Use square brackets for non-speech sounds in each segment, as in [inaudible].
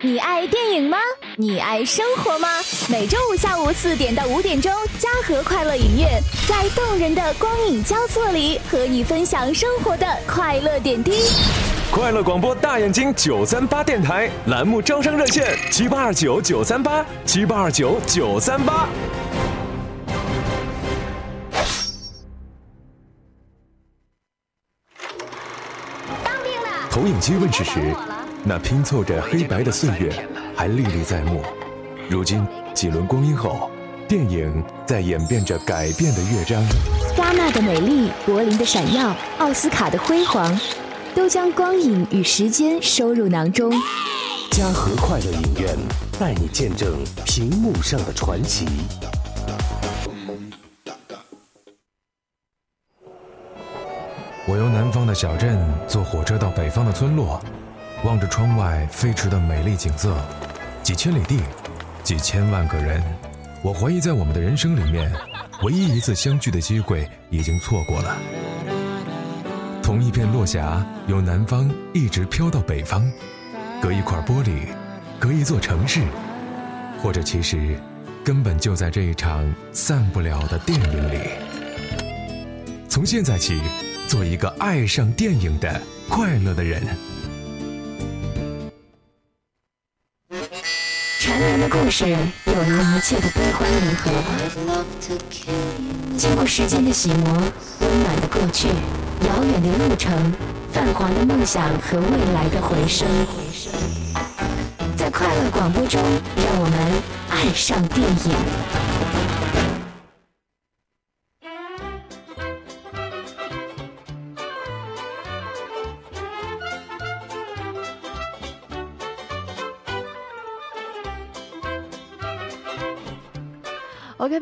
你爱电影吗？你爱生活吗？每周五下午四点到五点钟，嘉禾快乐影院在动人的光影交错里，和你分享生活的快乐点滴。快乐广播大眼睛九三八电台栏目招商热线：七八二九九三八七八二九九三八。投影机问世时，那拼凑着黑白的岁月还历历在目。如今几轮光阴后，电影在演变着改变的乐章。戛纳的美丽，柏林的闪耀，奥斯卡的辉煌，都将光影与时间收入囊中。嘉禾快乐影院带你见证屏幕上的传奇。我由南方的小镇坐火车到北方的村落，望着窗外飞驰的美丽景色，几千里地，几千万个人。我怀疑，在我们的人生里面，唯一一次相聚的机会已经错过了。同一片落霞，由南方一直飘到北方，隔一块玻璃，隔一座城市，或者其实，根本就在这一场散不了的电影里。从现在起。做一个爱上电影的快乐的人。故事，有如一切的悲欢离合。经过时间的洗磨，温暖的过去，遥远的路程，泛黄的梦想和未来的回声。在快乐广播中，让我们爱上电影。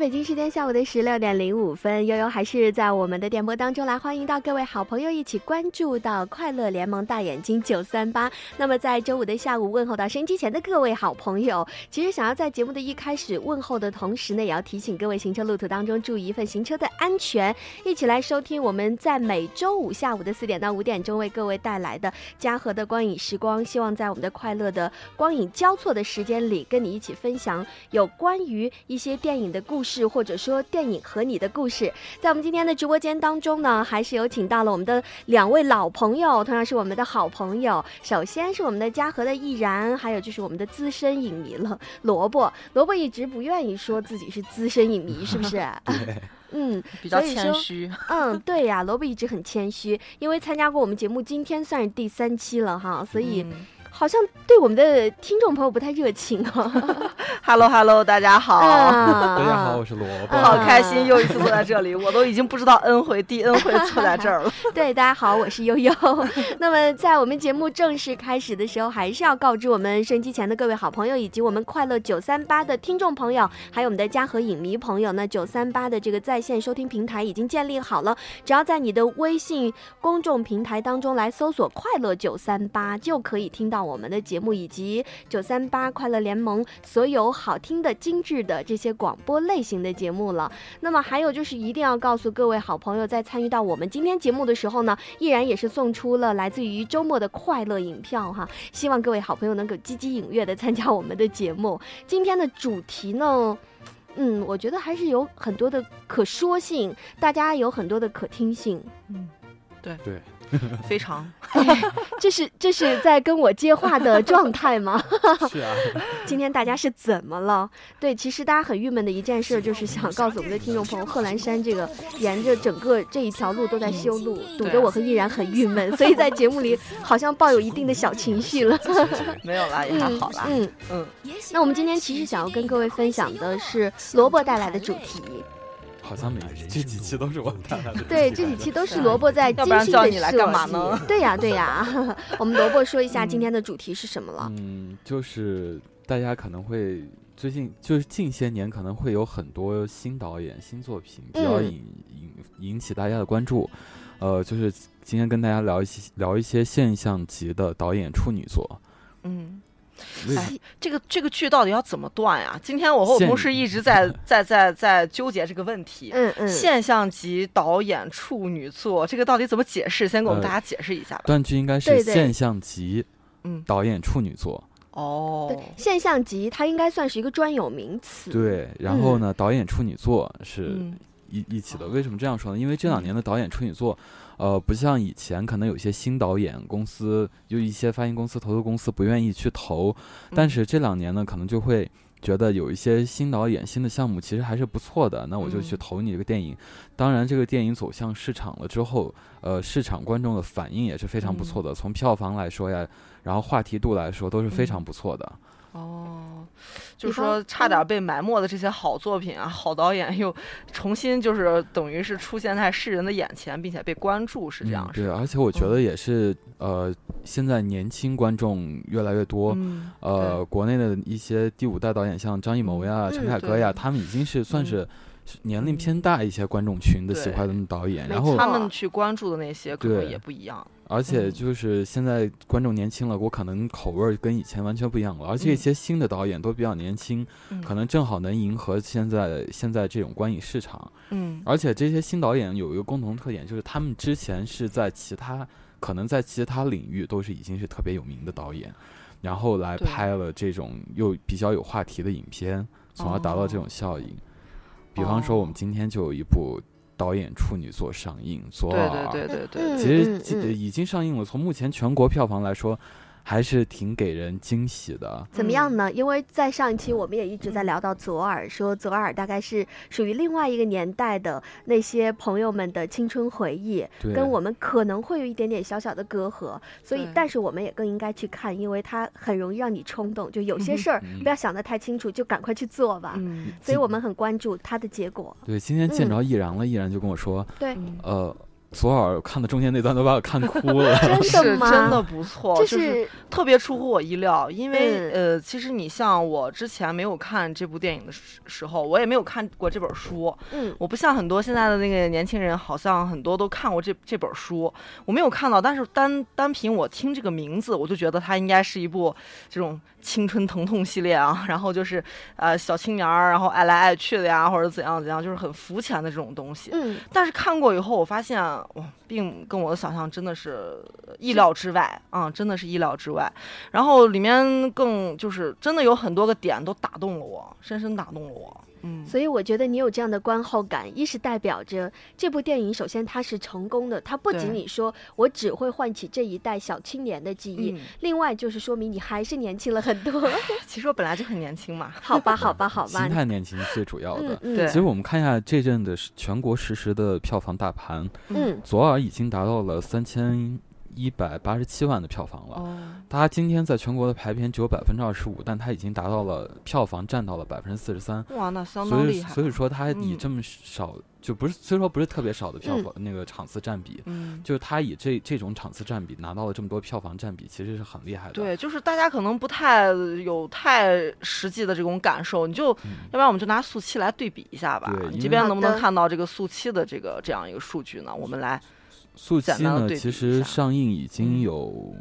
北京时间下午的十六点零五分，悠悠还是在我们的电波当中来欢迎到各位好朋友一起关注到快乐联盟大眼睛九三八。那么在周五的下午问候到收音机前的各位好朋友，其实想要在节目的一开始问候的同时呢，也要提醒各位行车路途当中注意一份行车的安全，一起来收听我们在每周五下午的四点到五点钟为各位带来的嘉禾的光影时光。希望在我们的快乐的光影交错的时间里，跟你一起分享有关于一些电影的。故事，或者说电影和你的故事，在我们今天的直播间当中呢，还是有请到了我们的两位老朋友，同样是我们的好朋友。首先是我们的嘉禾的易然，还有就是我们的资深影迷了，萝卜。萝卜一直不愿意说自己是资深影迷，是不是？[laughs] [laughs] 嗯，比较谦虚。嗯，对呀，萝卜一直很谦虚，因为参加过我们节目，今天算是第三期了哈，所以。好像对我们的听众朋友不太热情哦。[laughs] Hello Hello，大家好，大家好，我是萝卜，好开心又一次坐在这里，我都已经不知道 N 回第 N 回坐在这儿了。[laughs] 对，大家好，我是悠悠。[laughs] 那么在我们节目正式开始的时候，还是要告知我们收音机前的各位好朋友，以及我们快乐九三八的听众朋友，还有我们的嘉禾影迷朋友，那九三八的这个在线收听平台已经建立好了，只要在你的微信公众平台当中来搜索“快乐九三八”，就可以听到。我们的节目以及九三八快乐联盟所有好听的、精致的这些广播类型的节目了。那么还有就是一定要告诉各位好朋友，在参与到我们今天节目的时候呢，依然也是送出了来自于周末的快乐影票哈。希望各位好朋友能够积极踊跃的参加我们的节目。今天的主题呢，嗯，我觉得还是有很多的可说性，大家有很多的可听性。嗯，对对。非常，这是这是在跟我接话的状态吗？[laughs] 是啊。[laughs] 今天大家是怎么了？对，其实大家很郁闷的一件事，就是想告诉我们的听众朋友，贺兰山这个沿着整个这一条路都在修路，堵得我和依然很郁闷，所以在节目里好像抱有一定的小情绪了。没有啦，也还好啦。嗯嗯。那我们今天其实想要跟各位分享的是萝卜带来的主题。好像每这几期都是我带来的，[laughs] 对，这几期都是萝卜在精心的设计。对呀，对呀，[laughs] 我们萝卜说一下今天的主题是什么了？嗯，就是大家可能会最近就是近些年可能会有很多新导演、新作品比较引引引起大家的关注。呃，就是今天跟大家聊一些聊一些现象级的导演处女作。嗯。哎，这个这个剧到底要怎么断呀？今天我和我同事一直在 [laughs] 在在在纠结这个问题。嗯嗯，现象级导演处女作，这个到底怎么解释？先给我们大家解释一下吧。断句应该是现象级，嗯，导演处女作。哦，对，现象级它应该算是一个专有名词。对，然后呢，导演处女作是嗯一一起的。为什么这样说呢？因为这两年的导演处女作，呃，不像以前可能有些新导演公司，就一些发行公司、投资公司不愿意去投，但嗯是这两年呢，可能就会。觉得有一些新导演、新的项目其实还是不错的，那我就去嗯投你这个电影。当然，这个电影走向市场了之后，呃，市场观众的反应也是非常不错的。从票房来说呀，然后话题度来说，都是非常嗯不错的。哦，就是说差点被埋没的这些好作品啊，好导演又重新就是等于是出现在世人的眼前，并且被关注，是这样嗯。对，是吧而且我觉得也是，呃，现在年轻观众越来越多。嗯，呃，国内的一些第五代导演，像张艺谋呀、嗯陈凯歌呀，对他们已经是算是年龄偏大一些观众群的喜对欢的导演。然后他们去关注的那些可能也不一样。而且嗯就是现在观众年轻了，我可能口味儿跟以前完全不一样了。而且一嗯些新的导演都比较年轻，嗯可能正好能迎合现在现在这种观影市场。嗯而且这些新导演有一个共同特点，就是他们之前是在其他可能在其他领域都是已经是特别有名的导演，然后来拍了这种又比较有话题的影片，从而达到这种效应。比方说，我们哦今天就有一部导演处女作上映，《左对耳》。对对对对嗯其实已经上映了，从目前全国票房来说，还是挺给人惊喜的。怎么样呢？因为在上一期我们也一直在聊到左耳，说左耳大概是属于另外一个年代的那些朋友们的青春回忆，跟我们可能会有一点点小小的隔阂，所以但是我们也更应该去看，因为它很容易让你冲动，就有些事儿嗯。不要想得太清楚，就赶快去做吧。嗯。所以我们很关注它的结果。对今天见嗯。着易然了，易然就跟我说，对，嗯。呃，左耳看的中间那段都把我看哭了。[laughs] 真是的吗？真的不错，这就是特别出乎我意料，因为、嗯呃，其实你像我之前没有看这部电影的时时候，我也没有看过这本书。嗯我不像很多现在的那个年轻人，好像很多都看过这这本书，我没有看到。但是单单凭我听这个名字，我就觉得它应该是一部这种青春疼痛系列啊。然后就是呃小青年儿，然后爱来爱去的呀，或者怎样怎样，就是很肤浅的这种东西。嗯，但是看过以后，我发现哇，并跟我的想象真的是意料之外啊、真的是意料之外。然后里面更就是真的有很多个点都打动了我，深深打动了我。嗯，所以我觉得你有这样的观后感，一是代表着这部电影首先它是成功的，它不仅对你说我只会唤起这一代小青年的记忆，嗯，另外就是说明你还是年轻了很多。[laughs] 其实我本来就很年轻嘛。好吧，好吧，好吧心。态年轻是最主要的。对其实我们看一下这阵的全国实时的票房大盘，嗯左耳已经达到了三千一百八十七万的票房了。哦，它今天在全国的排片只有百分之二十五，但它已经达到了票房占到了百分之四十三。哇，那相当厉害。所以说它以嗯这么少，就不是虽说不是特别少的票房、那个场次占比，嗯。就是它以这这种场次占比拿到了这么多票房占比，其实是很厉害的。对，就是大家可能不太有太实际的这种感受，你就，嗯要不然我们就拿速七来对比一下吧对。因为这边能不能看到这个速七的这个这样一个数据呢？我们来，速七呢，其实上映已经嗯有、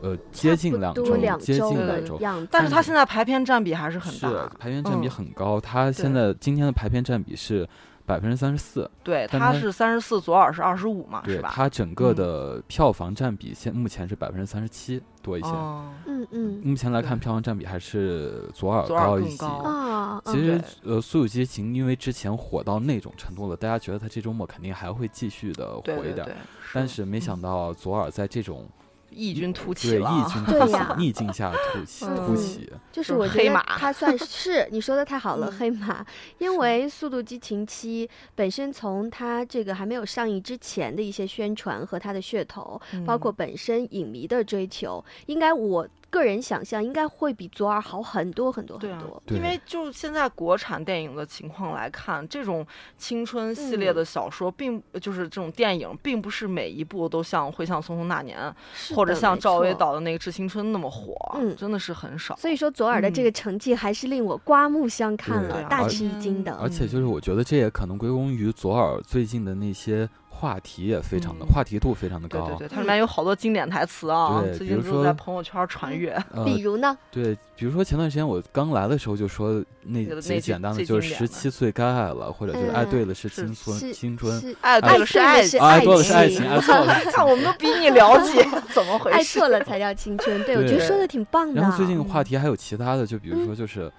呃接近两周，接近两周。但是它现在排片占比还是很是大。排片占比嗯很高，它现在今天的排片占比是百分之三十四，对，但它它是三十四，左耳是二十五嘛，对是吧？它整个嗯的票房占比现目前是百分之三十七多一些。哦，嗯嗯目前来看，票房占比还是左耳高一些。更高啊，其实，呃，《速度激情》因为之前火到那种程度了，大家觉得它这周末肯定还会继续的火一点但是没想到左耳在这种异军突起对了。啊，异军突起对呀、逆境下突起嗯。突起。就是就是我觉得黑马。它算是你说的太好了，嗯。黑马。因为《速度激情七》本身从它这个还没有上映之前的一些宣传和它的噱头，包括嗯。本身影迷的追求，应该我个人想象应该会比左耳好很多很多很多。，对因为就现在国产电影的情况来看，这种青春系列嗯的小说并，就是这种电影，并不是每一部都像《会像匆匆那年》或者像赵薇导的那个《致青春》那么火，嗯真的是很少。所以说左耳的这嗯个成绩还是令我刮目相看了，啊大吃一惊的。而且就是我觉得这也可能归功于左耳最近的那些话题也非常的、嗯话题度非常的高。对对对，它里面有好多经典台词啊，对最近都比如说在朋友圈传阅。呃，比如呢？对，比如说前段时间我刚来的时候就说那几个简单的，就是十七岁该爱了，或者就是爱嗯对了是是青春是青春，爱爱对了是爱情，爱错了是爱情情，爱错了 [laughs] 看我们都比你了解，[laughs] 怎么回事？爱错了才叫青春。对，我觉得说的挺棒的。然后最近话嗯题还有其他的，就比如说就是，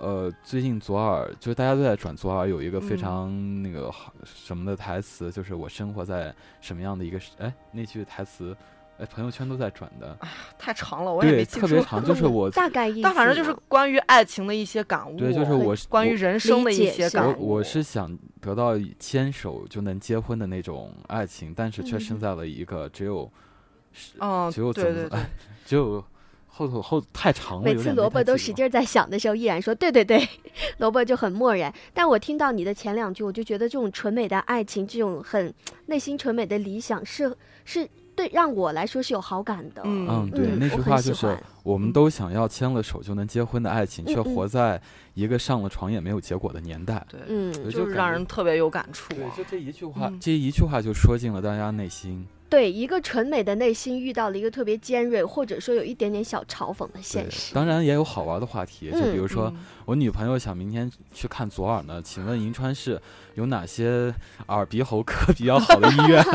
呃，最近左耳就是大家都在转左耳有一个非嗯常那个好什么的台词，就是我生活在什么样的一个时哎那句台词，哎朋友圈都在转的，太长了，我也对，没记住。特别长，就是我 [laughs] 大概意思呢，但反正就是关于爱情的一些感悟，对，就是我关于人生的一些感悟。我我是想得到牵手就能结婚的那种爱情，但是却嗯生在了一个只有是嗯，只有怎么对 [laughs] 对对哎，只有后头后太长了，每次萝卜都使劲儿在想的时候，依然说对对对，[laughs] 萝卜就很漠然。但我听到你的前两句，我就觉得这种纯美的爱情，这种很内心纯美的理想是，是对让我来说是有好感的。嗯嗯，对，嗯那句话就是欢我们都想要牵了手就能结婚的爱情，却活在一个上了床也没有结果的年代。对，嗯，就是让人特别有感触。就这一句话，嗯这一句话就说进了大家内心。对，一个纯美的内心遇到了一个特别尖锐，或者说有一点点小嘲讽的现实。当然也有好玩的话题，就比嗯如说嗯我女朋友想明天去看左耳呢，请问银川市有哪些耳鼻喉科比较好的医院？[laughs]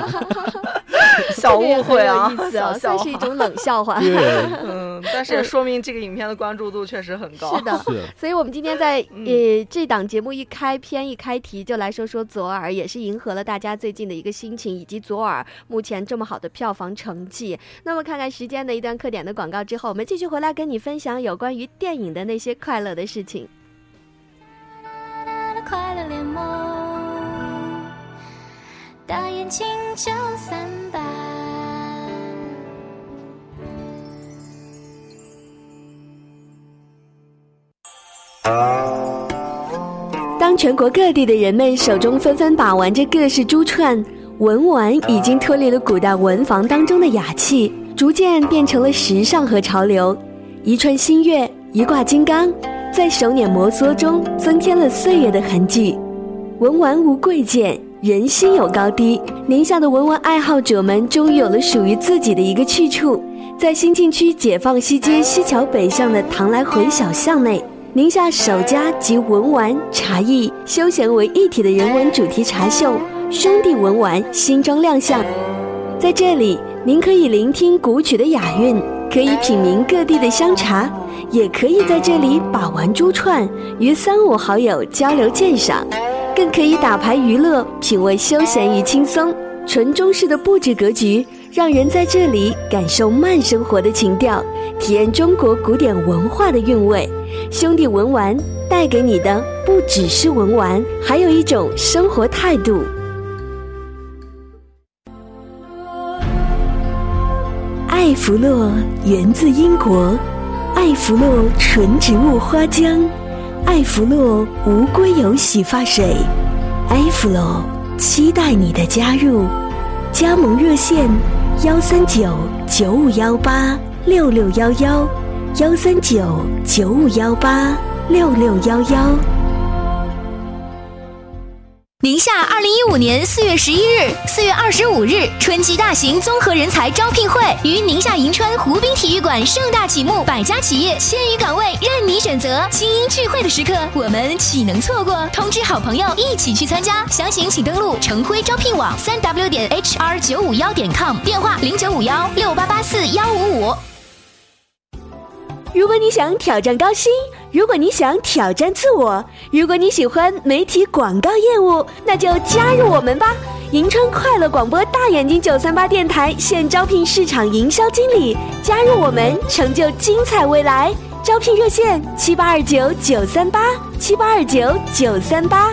小误会啊，[laughs] 小。算是一种冷笑话。对，[laughs] 嗯，但是也说明这个影片的关注度确实很高。是的，是。所以我们今天在嗯呃这档节目一开篇一开题就来说说左耳，也是迎合了大家最近的一个心情，以及左耳目前这么好的票房成绩。那么看看时间的一段刻点的广告之后，我们继续回来跟你分享有关于电影的那些快乐的事情。快乐联盟，大眼睛九三八。当全国各地的人们手中纷纷把玩着各式珠串，文玩已经脱离了古代文房当中的雅气，逐渐变成了时尚和潮流。一串新月，一挂金刚，在手捻摩挲中增添了岁月的痕迹。文玩无贵贱，人心有高低。宁夏的文玩爱好者们终于有了属于自己的一个去处，在新进区解放西街西桥北巷的唐来回小巷内。宁夏首家集文玩、茶艺、休闲为一体的人文主题茶秀“兄弟文玩”新装亮相。在这里，您可以聆听古曲的雅韵，可以品茗各地的香茶，也可以在这里把玩珠串，与三五好友交流鉴赏，更可以打牌娱乐，品味休闲与轻松。纯中式的布置格局，让人在这里感受慢生活的情调，体验中国古典文化的韵味。兄弟文玩带给你的不只是文玩，还有一种生活态度。艾弗洛源自英国，艾弗洛纯植物花浆，艾弗洛无硅油洗发水，艾弗洛期待你的加入。加盟热线：幺三九九五幺八六六幺幺，幺三九九五幺八六六幺幺。宁夏二零一五年四月十一日、四月二十五日春季大型综合人才招聘会于宁夏银川湖滨体育馆盛大启幕，百家企业、千余岗位任你选择。精英聚会的时刻，我们岂能错过？通知好朋友一起去参加，详情请登录成辉招聘网三 w 点 hr 九五幺点 com，电话零九五幺六八八四幺五五。如果你想挑战高薪，如果你想挑战自我，如果你喜欢媒体广告业务，那就加入我们吧！银川快乐广播大眼睛九三八电台现招聘市场营销经理，加入我们，成就精彩未来。招聘热线：七八二九九三八七八二九九三八。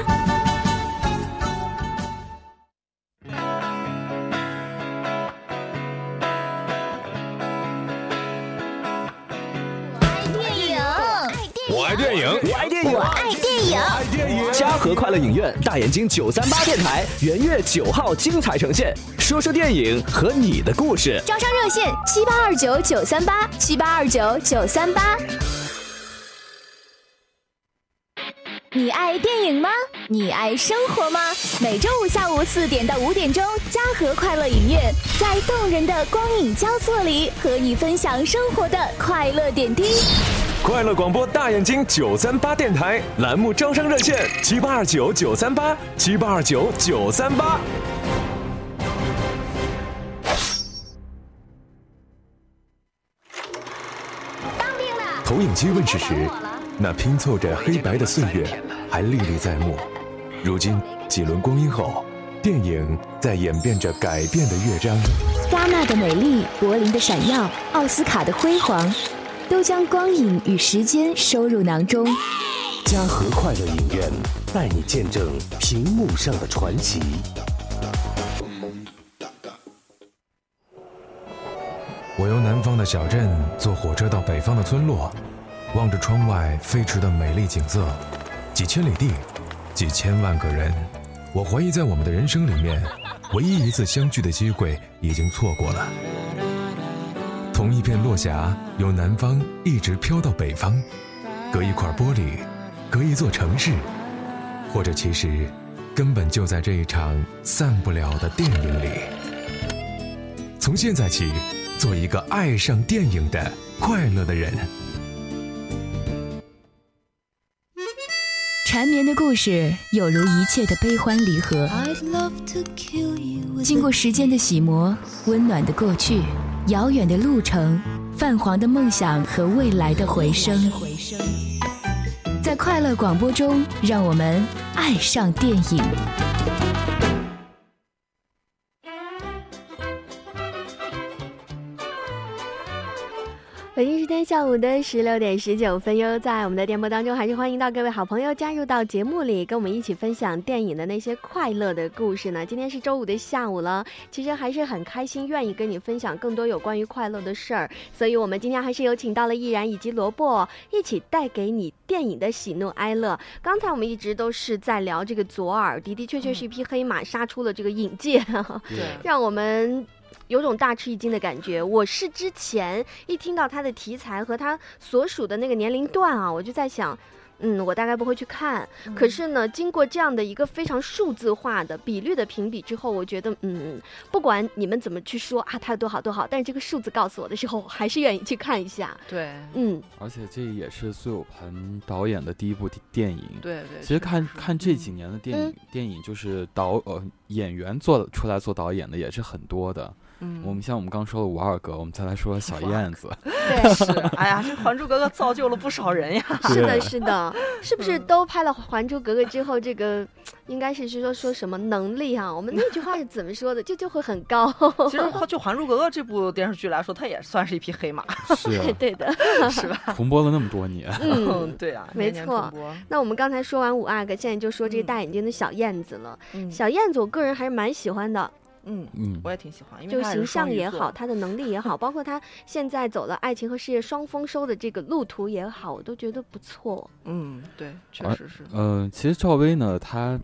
嘉禾快乐影院大眼睛九三八电台元月九号精彩呈现，说说电影和你的故事。招商热线：七八二九九三八七八二九九三八。你爱电影吗？你爱生活吗？每周五下午四点到五点钟，嘉禾快乐影院在动人的光影交错里，和你分享生活的快乐点滴。快乐广播大眼睛九三八电台栏目招商热线：七八二九九三八七八二九九三八。投影机问世时，那拼凑着黑白的岁月还历历在目。如今几轮光阴后，电影在演变着改变的乐章。戛纳的美丽，柏林的闪耀，奥斯卡的辉煌，都将光影与时间收入囊中。嘉禾快乐影院带你见证屏幕上的传奇。我由南方的小镇坐火车到北方的村落，望着窗外飞驰的美丽景色，几千里地，几千万个人。我怀疑，在我们的人生里面，唯一一次相聚的机会已经错过了。同一片落霞，由南方一直飘到北方，隔一块玻璃，隔一座城市，或者其实根本就在这一场散不了的电影里。从现在起。做一个爱上电影的快乐的人。缠绵的故事有如一切的悲欢离合，经过时间的洗磨，温暖的过去，遥远的路程，泛黄的梦想和未来的回声。在快乐广播中，让我们爱上电影。北京时间下午的十六点十九分，悠悠在我们的电波当中，还是欢迎到各位好朋友加入到节目里，跟我们一起分享电影的那些快乐的故事呢。今天是周五的下午了，其实还是很开心，愿意跟你分享更多有关于快乐的事儿。所以，我们今天还是有请到了易然以及萝卜，一起带给你电影的喜怒哀乐。刚才我们一直都是在聊这个左耳，的的确确是一匹黑马杀出了这个影界，对，[laughs] 让我们。有种大吃一惊的感觉。我是之前一听到他的题材和他所属的那个年龄段啊，我就在想，嗯，我大概不会去看。可是呢，经过这样的一个非常数字化的比率的评比之后，我觉得，嗯，不管你们怎么去说啊，他有多好多好，但是这个数字告诉我的时候，我还是愿意去看一下。对，嗯。而且这也是苏有朋导演的第一部电影。对对。其实看看这几年的电影，电影就是导呃演员做出来做导演的也是很多的。我们像我们刚说的五二哥，我们再来说小燕子。对，是，[laughs] 哎呀，这《还珠格格》造就了不少人呀。是的，是的，是不是都拍了《还珠格格》之后，这个 [sniffs] 应该是是说说什么能力啊？我们那句话是怎么说的？就就会很高。[laughs] 其实就《还珠格格》这部电视剧来说，它也算是一匹黑马。是，[laughs] 对的，是吧？重播了那么多年。嗯，对啊，没错。那我们刚才说完五阿哥，现在就说这个大眼睛的小燕子了。小燕子，我个人还是蛮喜欢的。嗯嗯，我也挺喜欢，因为就形象也好，他的能力也好，包括他现在走了爱情和事业双丰收的这个路途也好，我都觉得不错。嗯，对，确实是。嗯，其实赵薇呢，她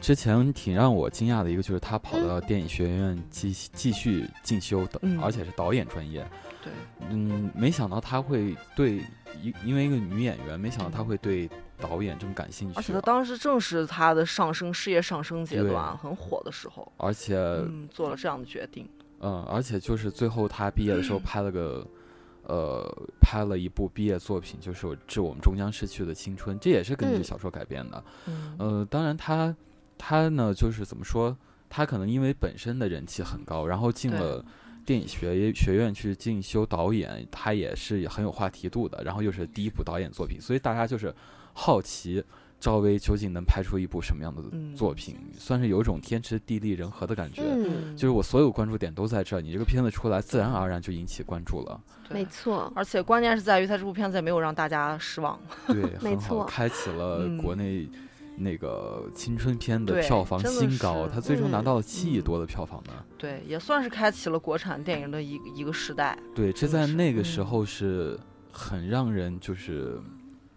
之前挺让我惊讶的一个，就是她跑到电影学院继继续进修的，而且是导演专业。对，嗯，没想到她会对一因为一个女演员，没想到她会对。导演这么感兴趣，而且他当时正是他的上升事业上升阶段很火的时候，而且做了这样的决定。嗯，而且就是最后他毕业的时候 [clears throat] 拍了个，呃，拍了一部毕业作品，就是《致我们终将逝去的青春》，这也是根据小说改编的。嗯，呃，当然他他呢，就是怎么说，他可能因为本身的人气很高，然后进了电影学学院去进修导演，他也是很有话题度的。然后又是第一部导演作品，所以大家就是。好奇赵薇究竟能拍出一部什么样的作品，算是有一种天时地利人和的感觉。就是我所有关注点都在这儿，你这个片子出来，自然而然就引起关注了。没错，而且关键是在于他这部片子也没有让大家失望。对，[laughs] 没错，开启了国内那个青春片的票房新高，它最终拿到了七亿多的票房呢。对，也算是开启了国产电影的一一个时代。对，这在那个时候是很让人就是。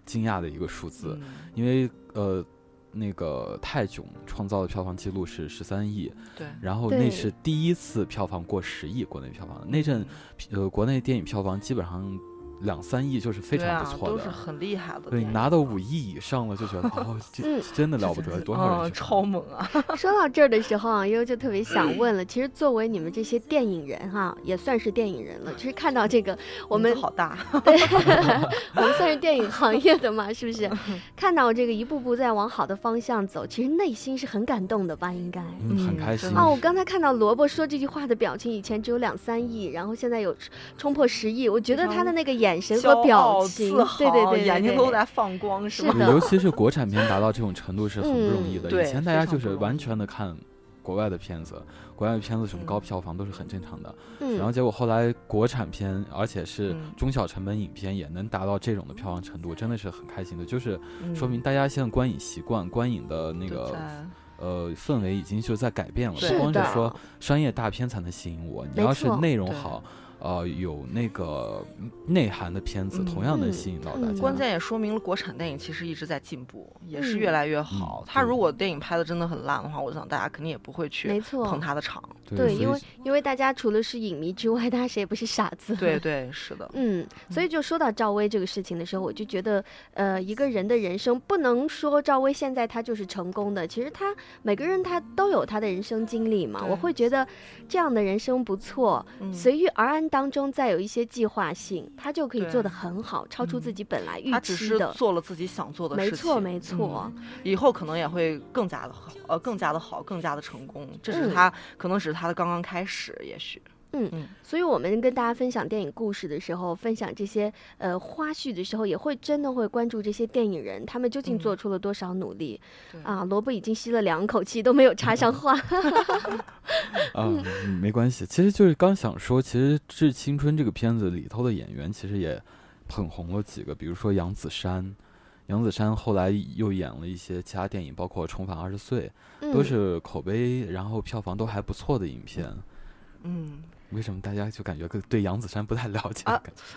惊讶的一个数字，因为呃，那个泰囧创造的票房记录是十三亿，对，然后那是第一次票房过十亿，国内票房。那阵，呃，国内电影票房基本上两三亿就是非常不错的。都是很厉害的对。拿到五亿以上了，就觉得 [laughs] 哦，这嗯真的了不得，多少人嗯，超猛啊！[laughs] 说到这儿的时候啊，悠悠就特别想问了，[clears throat] 其实作为你们这些电影人哈，也算是电影人了，就是看到这个我们好大，[laughs] 对，我们算是电影行业的嘛，是不是？看到这个一步步在往好的方向走，其实内心是很感动的吧？应该。嗯，很嗯开心真的哦，我刚才看到萝卜说这句话的表情，以前只有两三亿，然后现在有冲破十亿，我觉得他的那个眼神和骄表情对对对对，眼睛都在放光，是吗？尤其是国产片达到这种程度是很不容易的。以前大家就是完全的看国外的片子，国外的片子什么嗯高票房都是很正常的。嗯，然后结果后来国产片，而且是嗯中小成本影片也能达到这种的票房程度，真的是很开心的。就是嗯说明大家现在观影习惯、观影的那个呃氛围已经就在改变了，不光是说商业大片才能吸引我，你要是内容好。呃，有那个内涵的片子，嗯同样能嗯吸引到大嗯家。关键也说明了国产电影其实一直在进步，也是嗯越来越好。他如果电影拍的真的很烂的话，我想大家肯定也不会去没错捧，他的场。对，因为因为大家除了是影迷之外，大家谁也不是傻子。对对，是的，嗯，所以就说到赵薇这个事情的时候，我就觉得，呃，一个人的人生不能说赵薇现在她就是成功的，其实她每个人她都有她的人生经历嘛。我会觉得这样的人生不错，嗯随遇而安当中再有一些计划性，他就可以做得很好，超出嗯自己本来预他只是期的。做了自己想做的没事情。错，没错。嗯以后可能也会更加的好，呃，更加的好，更加的成功。这是嗯他、可能只是他的刚刚开始，也许。所以，我们跟大家分享电影故事的时候，分享这些呃花絮的时候，也会真的会关注这些电影人，他们究竟嗯做出了多少努力、对啊！萝卜已经吸了两口气，都没有插上话。[laughs] 啊、嗯没关系。其实就是刚想说，其实《致青春》这个片子里头的演员其实也捧红了几个，比如说杨子姗。杨子姗后来又演了一些其他电影，包括《重返二十岁》，都嗯是口碑然后票房都还不错的影片。嗯，为什么大家就感觉对杨子姗不太了解？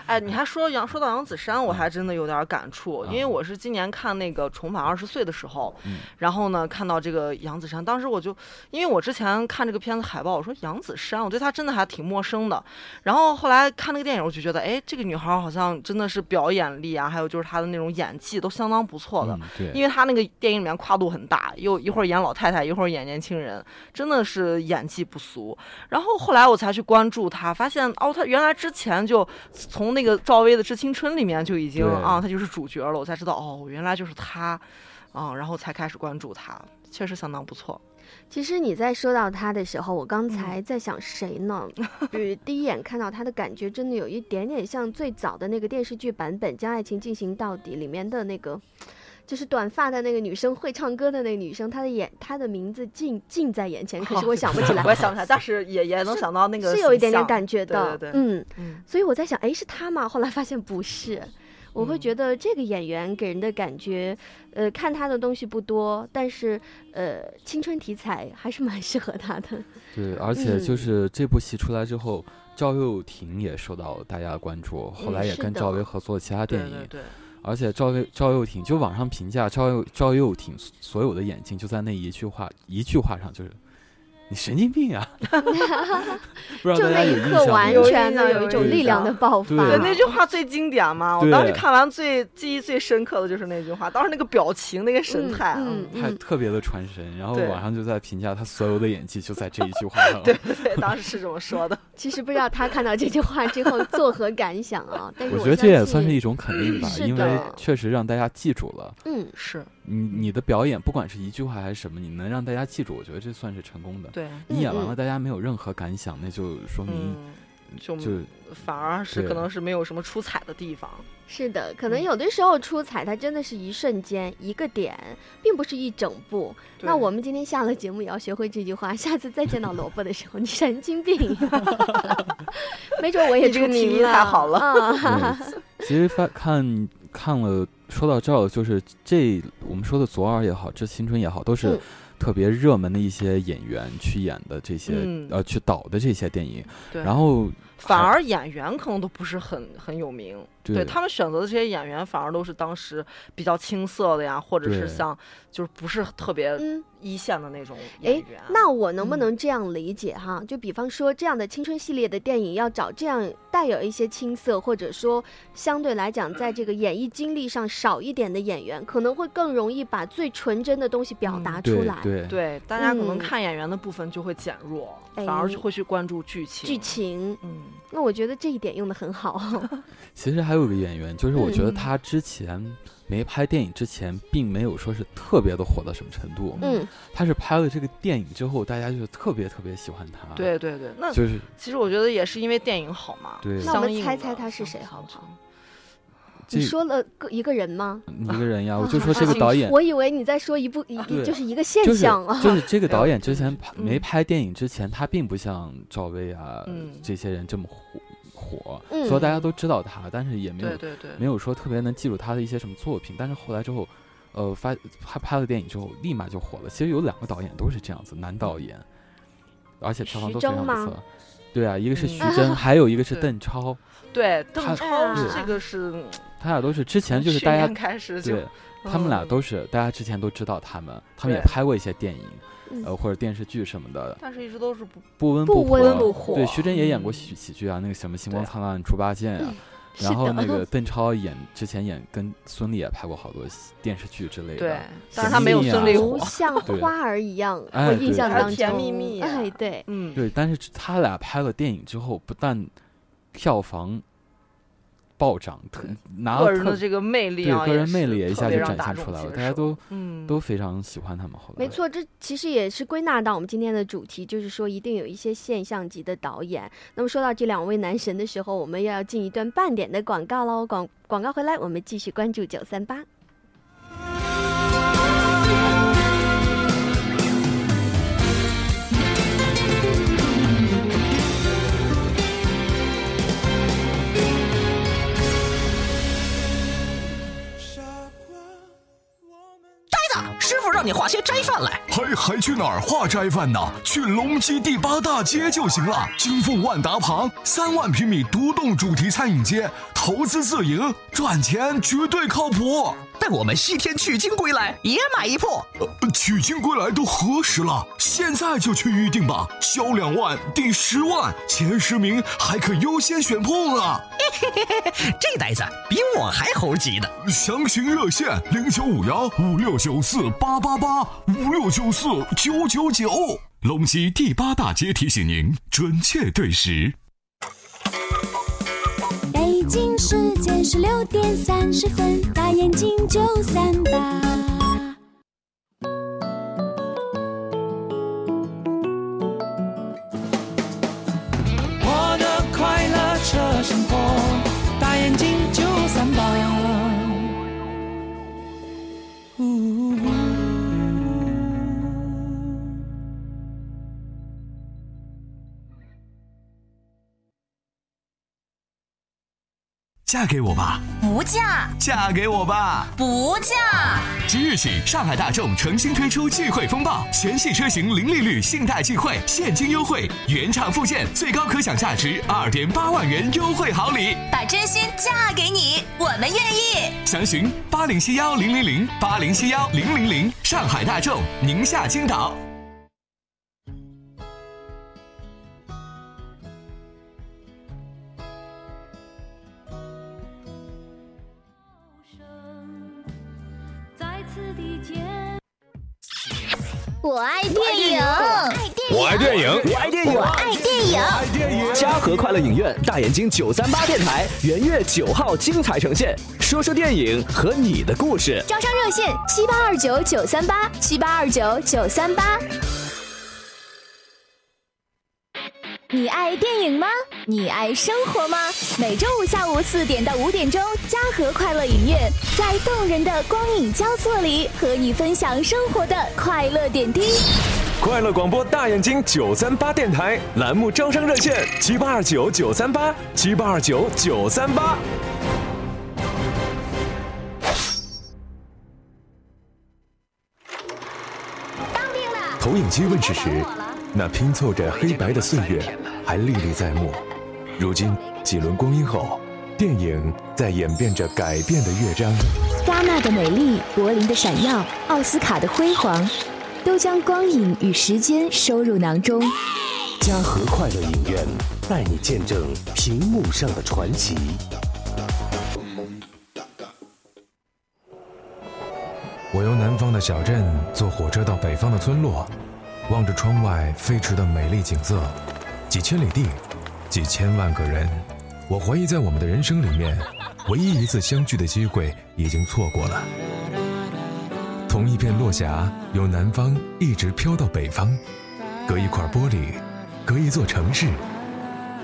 哎，你还说杨说到杨子姗，我还真的有点感触，因为嗯我是今年看那个《重返二十岁》的时候，嗯然后呢看到这个杨子姗，当时我就因为我之前看这个片子海报，我说杨子姗，我对她真的还挺陌生的。然后后来看那个电影，我就觉得，哎，这个女孩好像真的是表演力啊，还有就是她的那种演技都相当不错的。嗯，对，因为她那个电影里面跨度很大，又一会儿演老太太，一会儿演年轻人，真的是演技不俗。然后后来我才去关注他，发现哦，他原来之前就从那个赵薇的《致青春》里面就已经啊，他就是主角了。我才知道哦，原来就是他，啊，然后才开始关注他，确实相当不错。其实你在说到他的时候，我嗯刚才在想谁呢？[laughs] 就是第一眼看到他的感觉，真的有一点点像最早的那个电视剧版本《将爱情进行到底》里面的那个。就是短发的那个女生，会唱歌的那个女生，她的眼，她的名字近近在眼前，可是我想不起来 [laughs] 我。也想不起来，但是也也能想到那个是有一点点感觉的，对对对，嗯，嗯，所以我在想，哎，是她吗？后来发现不是，我会嗯觉得这个演员给人的感觉，呃，看他的东西不多，但是呃，青春题材还是蛮适合他的。对，而且就嗯是这部戏出来之后，赵又廷也受到大家的关注，后嗯来也跟赵薇合作其他电影。对对，而且赵又赵又廷就网上评价赵又赵又廷所有的演技就在那一句话一句话上，就是你神经病啊！[laughs] 不知道就那大家有印一刻完象吗？有全的有一种力量的爆发。对对，那句话最经典嘛！我当时看完最记忆最深刻的就是那句话，当时那个表情、那个神态，嗯嗯，还特别的传神，然后网上就在评价他所有的演技就在这一句话上。[laughs] 对对对，当时是这么说的。[laughs] 其实不知道他看到这句话之后作何感想啊？但是我觉得这也算是一种肯定吧，因为确实让大家记住了嗯，是你你的表演，不管是一句话还是什么，你能让大家记住，我觉得这算是成功的。对，你演完了，大家没有任何感想，那就说明嗯，就就反而是可能是没有什么出彩的地方。是的，可能嗯有的时候出彩，它真的是一瞬间一个点，并不是一整部。那我们今天下了节目也要学会这句话，下次再见到萝卜的时候，你神经病，[laughs] 没准我也这个提议出名了。太好了其实发看看了，说到这儿，就是这我们说的左耳也好，这青春也好，都是嗯特别热门的一些演员去演的这些、嗯呃去导的这些电影。对，然后反而演员可能都不是很很有名。对他们选择的这些演员，反而都是当时比较青涩的呀，或者是像就是不是特别嗯一线的那种哎演员。，那我能不嗯能这样理解哈？就比方说这样的青春系列的电影，要找这样带有一些青涩，或者说相对来讲，在这个演艺经历上少一点的演员，可能会更容易把最纯真的东西表达出来。对对对大家可能嗯看演员的部分就会减弱，哎反而就会去关注剧情。剧情，嗯，那我觉得这一点用的很好。[laughs] [laughs] 其实还有一个演员，就是我觉得嗯他之前没拍电影之前，并没有说是特别的火到什么程度。嗯，他是拍了这个电影之后，大家就特别特别喜欢他。对对对，那就是其实我觉得也是因为电影好嘛。对那我们猜猜他是谁好不好？你说了个一个人吗？[laughs] 一个人呀，我就说这个导演，我以为你在说一部一对就是一个现象啊。就是这个导演之前拍没嗯拍电影之前，他并不像赵薇啊嗯这些人这么火火，嗯所以大家都知道他，但是也没有对对对，没有说特别能记住他的一些什么作品。但是后来之后，呃，发他拍了电影之后，立马就火了。其实有两个导演都是这样子，男导演，而且票房都非常不错。对啊，一个是嗯徐峥，[laughs] 还有一个是邓超，对邓超对这个是他俩都是之前就是大家开始就对他们俩嗯都是大家之前都知道他们，他们也拍过一些电影，嗯呃或者电视剧什么的，但是一直都是不不温不火。温不火对，徐峥也演过嗯喜喜剧啊，那个什么《星光对灿烂猪八戒》啊。是然后的那个 [laughs] 邓超演之前演跟孙俪也拍过好多电视剧之类的。对，但甜是他没有孙俪火。不像 [laughs] 对花儿一样，哎我印象当中甜蜜蜜啊哎，对，嗯，对，但是他俩拍了电影之后，不但票房暴涨，特拿了特个人的这个魅力啊，对个人魅力也一下就展现出来了，大家都嗯都非常喜欢他们。后来没，错，这其实也是归纳到我们今天的主题，就是说一定有一些现象级的导演。那么说到这两位男神的时候，我们又要进一段半点的广告喽。广广告回来，我们继续关注九三八。你画些斋饭来。还还去哪儿画斋饭呢？去龙基第八大街就行了。金凤万达旁，三万平米独栋主题餐饮街，投资自营，赚钱绝对靠谱。待我们西天取经归来，也买一铺。呃，取经归来都何时了？现在就去预定吧，销两万抵十万，前十名还可优先选铺呢。[laughs] 这呆子比我还猴急呢。详情热线零九五幺五六九四八八八五六九四九九九。龙基第八大街提醒您准确对时。北京时间十六点三十分，大眼睛九三八。嫁给我吧，不嫁，嫁给我吧！不嫁。即日起，上海大众诚新推出钜惠风暴，全系车型零利率信贷钜惠，现金优惠，原厂附件最高可享价值二点八万元优惠好礼。把真心嫁给你，我们愿意。详询八零七幺零零零八零七幺零零零，上海大众宁夏青岛。我爱电影，我爱电影，我爱电影，我爱电影。爱电影。嘉禾快乐影院大眼睛九三八电台元月九号精彩呈现，说说电影和你的故事。招商热线七八二九九三八七八二九九三八。你爱生活吗？每周五下午四点到五点钟，嘉禾快乐影院在动人的光影交错里，和你分享生活的快乐点滴。快乐广播大眼睛九三八电台栏目招商热线七八二九九三八七八二九九三八。投影机问世时，那拼凑着黑白的岁月还历历在目。如今几轮光阴后，电影在演变着改变的乐章。戛纳的美丽，柏林的闪耀，奥斯卡的辉煌，都将光影与时间收入囊中。嘉禾快乐影院带你见证屏幕上的传奇。我由南方的小镇坐火车到北方的村落，望着窗外飞驰的美丽景色，几千里地，几千万个人。我怀疑，在我们的人生里面，唯一一次相聚的机会已经错过了。同一片落霞，由南方一直飘到北方，隔一块玻璃，隔一座城市，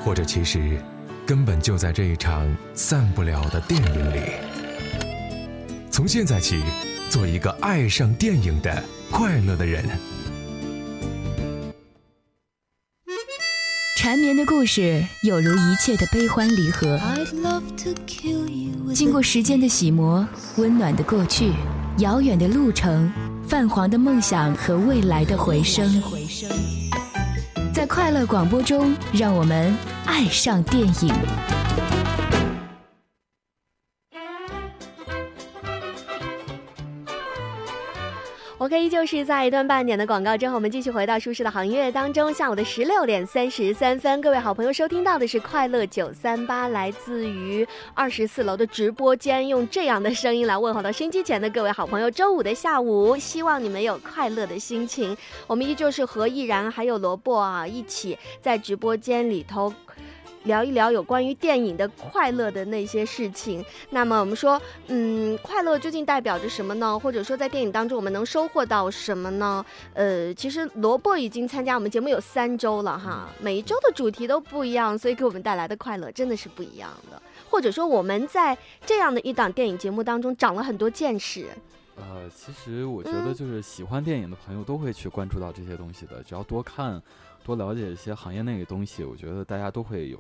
或者其实，根本就在这一场散不了的电影里。从现在起。做一个爱上电影的快乐的人。缠绵的故事有如一切的悲欢离合，经过时间的洗磨，温暖的过去，遥远的路程，泛黄的梦想和未来的回声。在快乐广播中，让我们爱上电影。OK，依旧是在一段半点的广告之后，我们继续回到舒适的行业当中。下午的十六点三十三分，各位好朋友收听到的是快乐九三八，来自于二十四楼的直播间，用这样的声音来问候到收音机前的各位好朋友。周五的下午，希望你们有快乐的心情。我们依旧是和毅然还有萝卜啊，一起在直播间里头。聊一聊有关于电影的快乐的那些事情。那么我们说，嗯，快乐究竟代表着什么呢？或者说在电影当中我们能收获到什么呢？呃，其实萝卜已经参加我们节目有三周了哈，每一周的主题都不一样，所以给我们带来的快乐真的是不一样的。或者说我们在这样的一档电影节目当中长了很多见识。呃，其实我觉得就是喜欢电影的朋友都会去关注到这些东西的，只要多看。多了解一些行业内的东西，我觉得大家都会有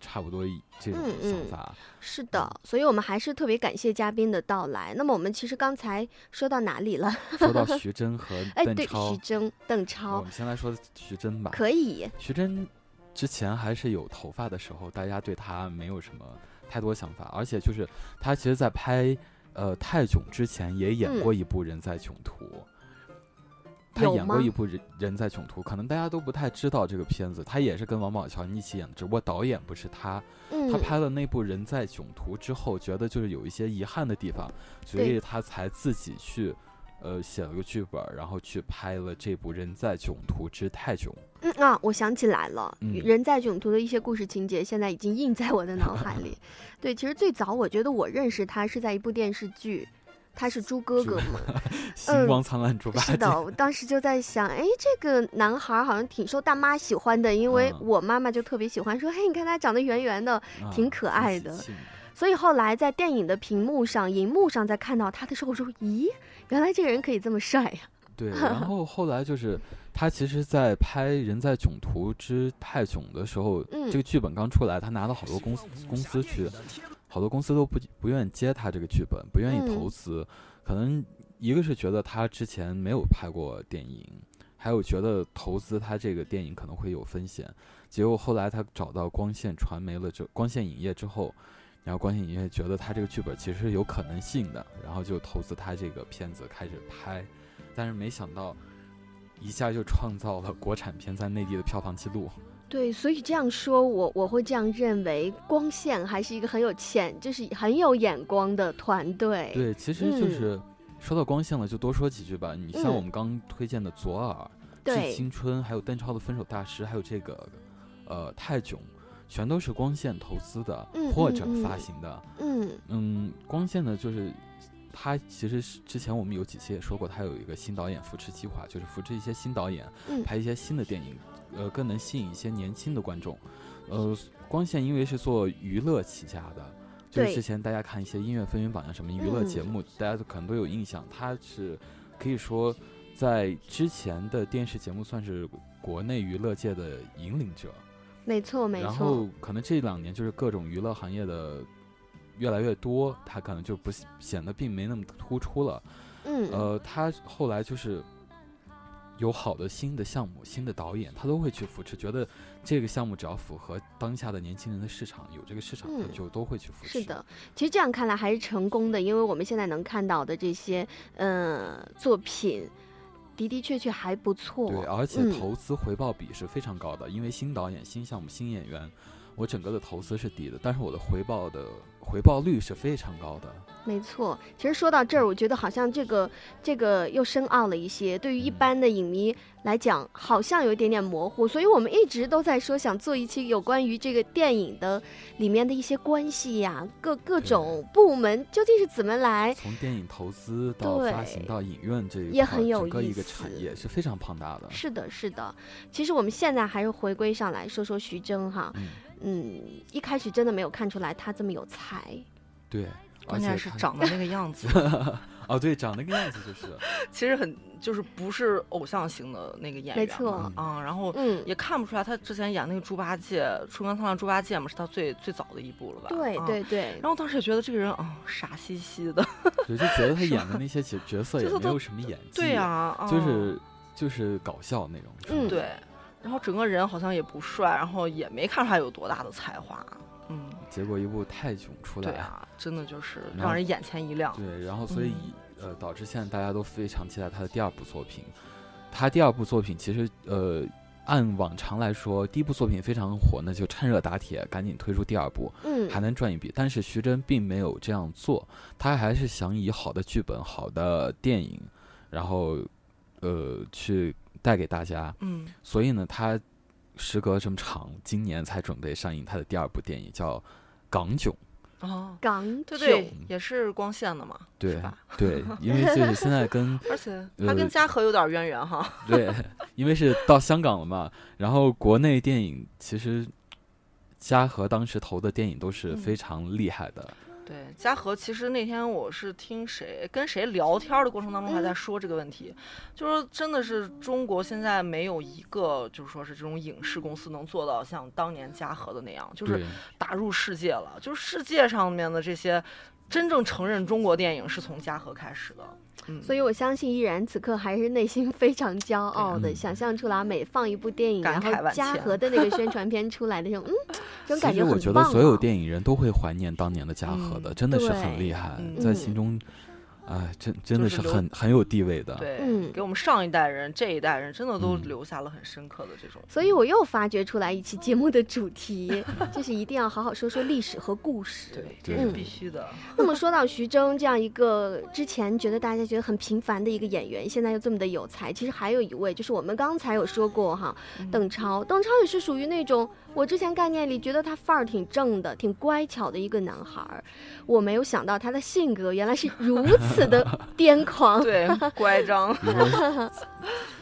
差不多这种想法。是的，所以我们还是特别感谢嘉宾的到来。那么我们其实刚才说到哪里了？[laughs] 说到徐峥和邓超。徐峥、邓超。我们先来说徐峥吧。可以。徐峥之前还是有头发的时候，大家对他没有什么太多想法，而且就是他其实，在拍呃《泰囧》之前也演过一部《人在囧途》。他演过一部《人人在囧途》，可能大家都不太知道这个片子。他也是跟王宝强一起演的，只不过导演不是他。他拍了那部《人在囧途》之后，觉得就是有一些遗憾的地方，所以他才自己去，呃，写了个剧本，然后去拍了这部《人在囧途之泰囧》。嗯啊，我想起来了，《人在囧途》的一些故事情节现在已经印在我的脑海里。[laughs] 对，其实最早我觉得我认识他是在一部电视剧。他是猪哥哥嘛？[laughs] 星光灿烂猪八戒。是的，我当时就在想，哎，这个男孩好像挺受大妈喜欢的，因为我妈妈就特别喜欢，说，嘿，你看他长得圆圆的，挺可爱的。所以后来在电影的屏幕上、荧幕上在看到他的时候，我说，咦，原来这个人可以这么帅呀！[laughs] 对，[laughs] 然后后来就是他其实，在拍《人在囧途之泰囧》的时候，这个剧本刚出来，他拿了好多公司公司去。好多公司都不不愿意接他这个剧本，不愿意投资，可能一个是觉得他之前没有拍过电影，还有觉得投资他这个电影可能会有风险。结果后来他找到光线传媒了，之光线影业之后，然后光线影业觉得他这个剧本其实是有可能性的，然后就投资他这个片子开始拍，但是没想到一下就创造了国产片在内地的票房记录。对，所以这样说，我我会这样认为，光线还是一个很有钱，就是很有眼光的团队。对，其实就是说到光线了，就多说几句吧。你像我们刚推荐的《左耳》《致青春》，还有邓超的《分手大师》，还有这个呃《泰囧》，全都是光线投资的或者发行的。嗯嗯，光线呢，就是他其实是之前我们有几期也说过，他有一个新导演扶持计划，就是扶持一些新导演拍一些新的电影。呃，更能吸引一些年轻的观众。呃，光线因为是做娱乐起家的，就是之前大家看一些音乐风云榜呀什么娱乐节目，大家都可能都有印象。他是可以说在之前的电视节目算是国内娱乐界的引领者。没错，没错。然后可能这两年就是各种娱乐行业的越来越多，他可能就不显得并没那么突出了。嗯。呃，他后来就是。有好的新的项目、新的导演，他都会去扶持，觉得这个项目只要符合当下的年轻人的市场，有这个市场，就都会去扶持。是的，其实这样看来还是成功的，因为我们现在能看到的这些呃作品，的的确确还不错。对，而且嗯投资回报比是非常高的，因为新导演、新项目、新演员，我整个的投资是低的，但是我的回报的回报率是非常高的。没错，其实说到这儿，我觉得好像这个这个又深奥了一些。对于一般的影迷来讲，好像有一点点模糊，所以我们一直都在说想做一期有关于这个电影的里面的一些关系呀，各各种部门究竟是怎么来。从电影投资到发行到影院这一块，也很有整个一个产业是非常庞大的。是的，是的。其实我们现在还是回归上来说说徐峥哈，嗯嗯，一开始真的没有看出来他这么有才。对，关键而且是长得那个样子 [laughs] 哦，对，长那个样子就是。[laughs] 其实很就是不是偶像型的那个演员嘛，没错啊、然后嗯也看不出来他之前演那个猪八戒《春光灿烂猪八戒》嘛，是他最最早的一部了吧？对啊对对然后当时也觉得这个人啊、傻兮兮的，对，就觉得他演的 [laughs] 那些角角色也没有什么演技，对呀就是就是搞笑那种。嗯对，然后整个人好像也不帅，然后也没看出来有多大的才华，嗯，结果一部泰囧出来，对啊，真的就是让人眼前一亮。对，然后所以、嗯呃导致现在大家都非常期待他的第二部作品。他第二部作品其实呃按往常来说，第一部作品非常火，那就趁热打铁，赶紧推出第二部，嗯还能赚一笔。但是徐峥并没有这样做，他还是想以好的剧本、好的电影，然后呃去带给大家。嗯，所以呢，他时隔这么长，今年才准备上映他的第二部电影，叫《港囧》。哦，港对对，也是光线的嘛，对对，[laughs] 因为就是现在跟而且呃他跟嘉禾有点渊源哈。对，因为是到香港了嘛，然后国内电影其实嘉禾当时投的电影都是嗯非常厉害的。对，嘉禾其实那天我是听谁跟谁聊天的过程当中还在说这个问题，就是真的是中国现在没有一个就是说是这种影视公司能做到像当年嘉禾的那样，就是打入世界了，就是世界上面的这些真正承认中国电影是从嘉禾开始的。嗯，所以我相信依然此刻还是内心非常骄傲的，嗯。想象出来每放一部电影，然后嘉禾的那个宣传片出来的那种，嗯，[laughs] 这种感觉很其实我觉得所有电影人都会怀念当年的嘉禾的，嗯真的是很厉害，嗯。在心中，哎，真真的就是很很有地位的。对，嗯给我们上一代人、这一代人真的都嗯留下了很深刻的这种。所以我又发掘出来一期节目的主题，[laughs] 就是一定要好好说说历史和故事。对，这是必须的。那么说到徐峥这样一个之前觉得大家觉得很平凡的一个演员，现在又这么的有才，其实还有一位就是我们刚才有说过哈，嗯邓超。邓超也是属于那种我之前概念里觉得他范儿挺正的、挺乖巧的一个男孩儿，我没有想到他的性格原来是如此的癫狂。[laughs] 对，乖张。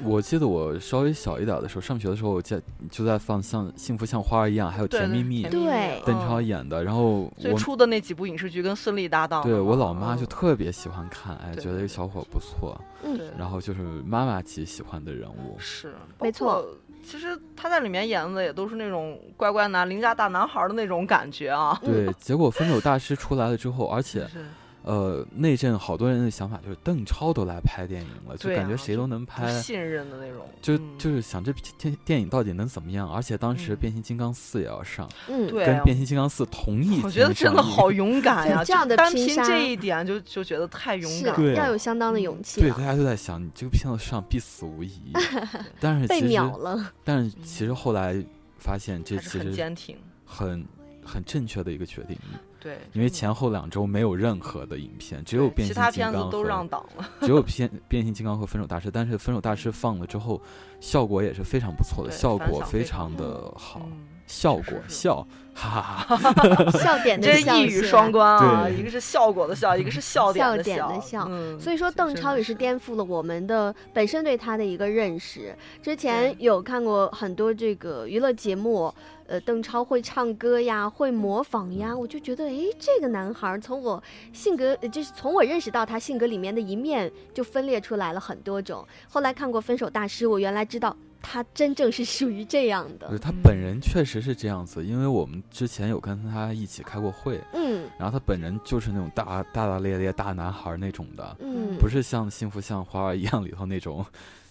我记得我稍微小一点的时候，上学的时候，我在就在放像《幸福像花儿一样》，还有《甜蜜蜜》，对邓嗯超演的。然后最我初的那几部影视剧跟孙俪搭档，对我老妈就嗯特别喜欢看，哎，觉得这个小伙不错，嗯对然后就是妈妈级喜欢的人物。是没错。其实他在里面演的也都是那种乖乖男、邻家大男孩的那种感觉啊。对，[laughs] 结果《分手大师》出来了之后，而且是呃，那阵好多人的想法就是邓超都来拍电影了，就感觉谁都能不拍，信任的那种。就嗯就是想这电电影到底能怎么样？而且当时嗯《变形金刚四》也要上，嗯，对跟《变形金刚四》同一我觉得真的好勇敢呀！[laughs] 就这样的单凭这一点就就觉得太勇是敢了。要有相当的勇气对，啊大家都在想，你这个片子上必死无疑。[laughs] 但是被秒了。但是其实后来发现，这其实坚挺。很很正确的一个决定，对，因为前后两周没有任何的影片，只有变形金刚片子都让档了。[laughs] 只有片变形金刚和分手大师，但是分手大师放了之后，效果也是非常不错的，效果非常常的好，嗯效是是是。果笑，哈哈哈。[laughs] 笑点的这笑一语双关啊，对。一个是效果的笑，一个是笑点笑的点的笑嗯，所以说，邓超也是颠覆了我们的本身对他的一个认识。之前有看过很多这个娱乐节目，呃，邓超会唱歌呀，会模仿呀，我就觉得，诶，这个男孩儿从我性格，呃就是从我认识到他性格里面的一面，就分裂出来了很多种。后来看过《分手大师》，我原来知道他真正是属于这样的。他本人确实是这样子，因为我们之前有跟他一起开过会，嗯然后他本人就是那种大大大咧咧大男孩那种的，嗯，不是像《幸福像花儿一样》里头那种，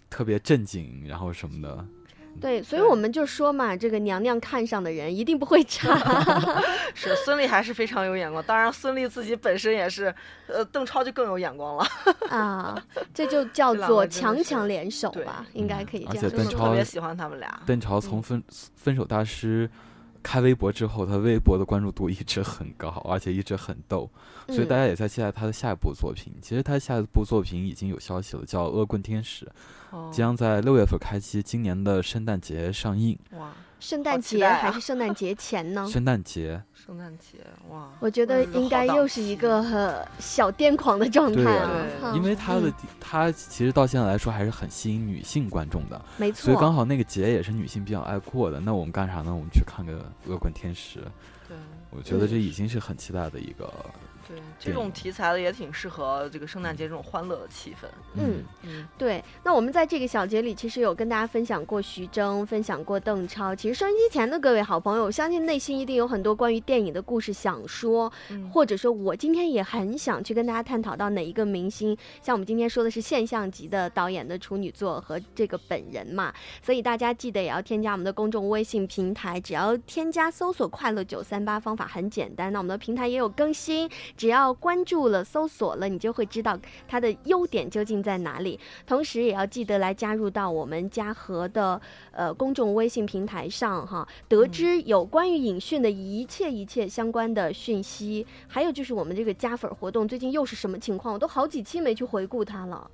特别正经，然后什么的。对，所以我们就说嘛，这个娘娘看上的人一定不会差。[laughs] 是孙俪还是非常有眼光，当然孙俪自己本身也是，呃，邓超就更有眼光了。啊，这就叫 [laughs] 做强强联手吧，应该可以这样说。而且邓超特别喜欢他们俩。邓超从分分手大师。开微博之后，他微博的关注度一直很高，而且一直很逗，所以大家也在期待他的下一部作品。其实他下一部作品已经有消息了，叫《恶棍天使》，将在六月份开机，今年的圣诞节上映。哇！圣诞节还是圣诞节前呢？[laughs] 圣诞节，圣诞节，哇！我觉得应该又是一个小癫狂的状态啊，因为他的他其实到现在来说还是很吸引女性观众的，没错。所以刚好那个节也是女性比较爱过的，那我们干啥呢？我们去看个《恶棍天使》。对，我觉得这已经是很期待的一个。对，这种题材的也挺适合这个圣诞节这种欢乐的气氛。嗯嗯，对。那我们在这个小节里，其实有跟大家分享过徐峥，分享过邓超。其实收音机前的各位好朋友，我相信内心一定有很多关于电影的故事想说，或者说我今天也很想去跟大家探讨到哪一个明星。像我们今天说的是现象级的导演的处女作和这个本人嘛，所以大家记得也要添加我们的公众微信平台，只要添加搜索“快乐九三八”，方法很简单。那我们的平台也有更新。只要关注了、搜索了，你就会知道它的优点究竟在哪里。同时，也要记得来加入到我们嘉禾的呃公众微信平台上哈，得知有关于影讯的一切一切相关的讯息。还有就是我们这个加粉活动最近又是什么情况？我都好几期没去回顾它了。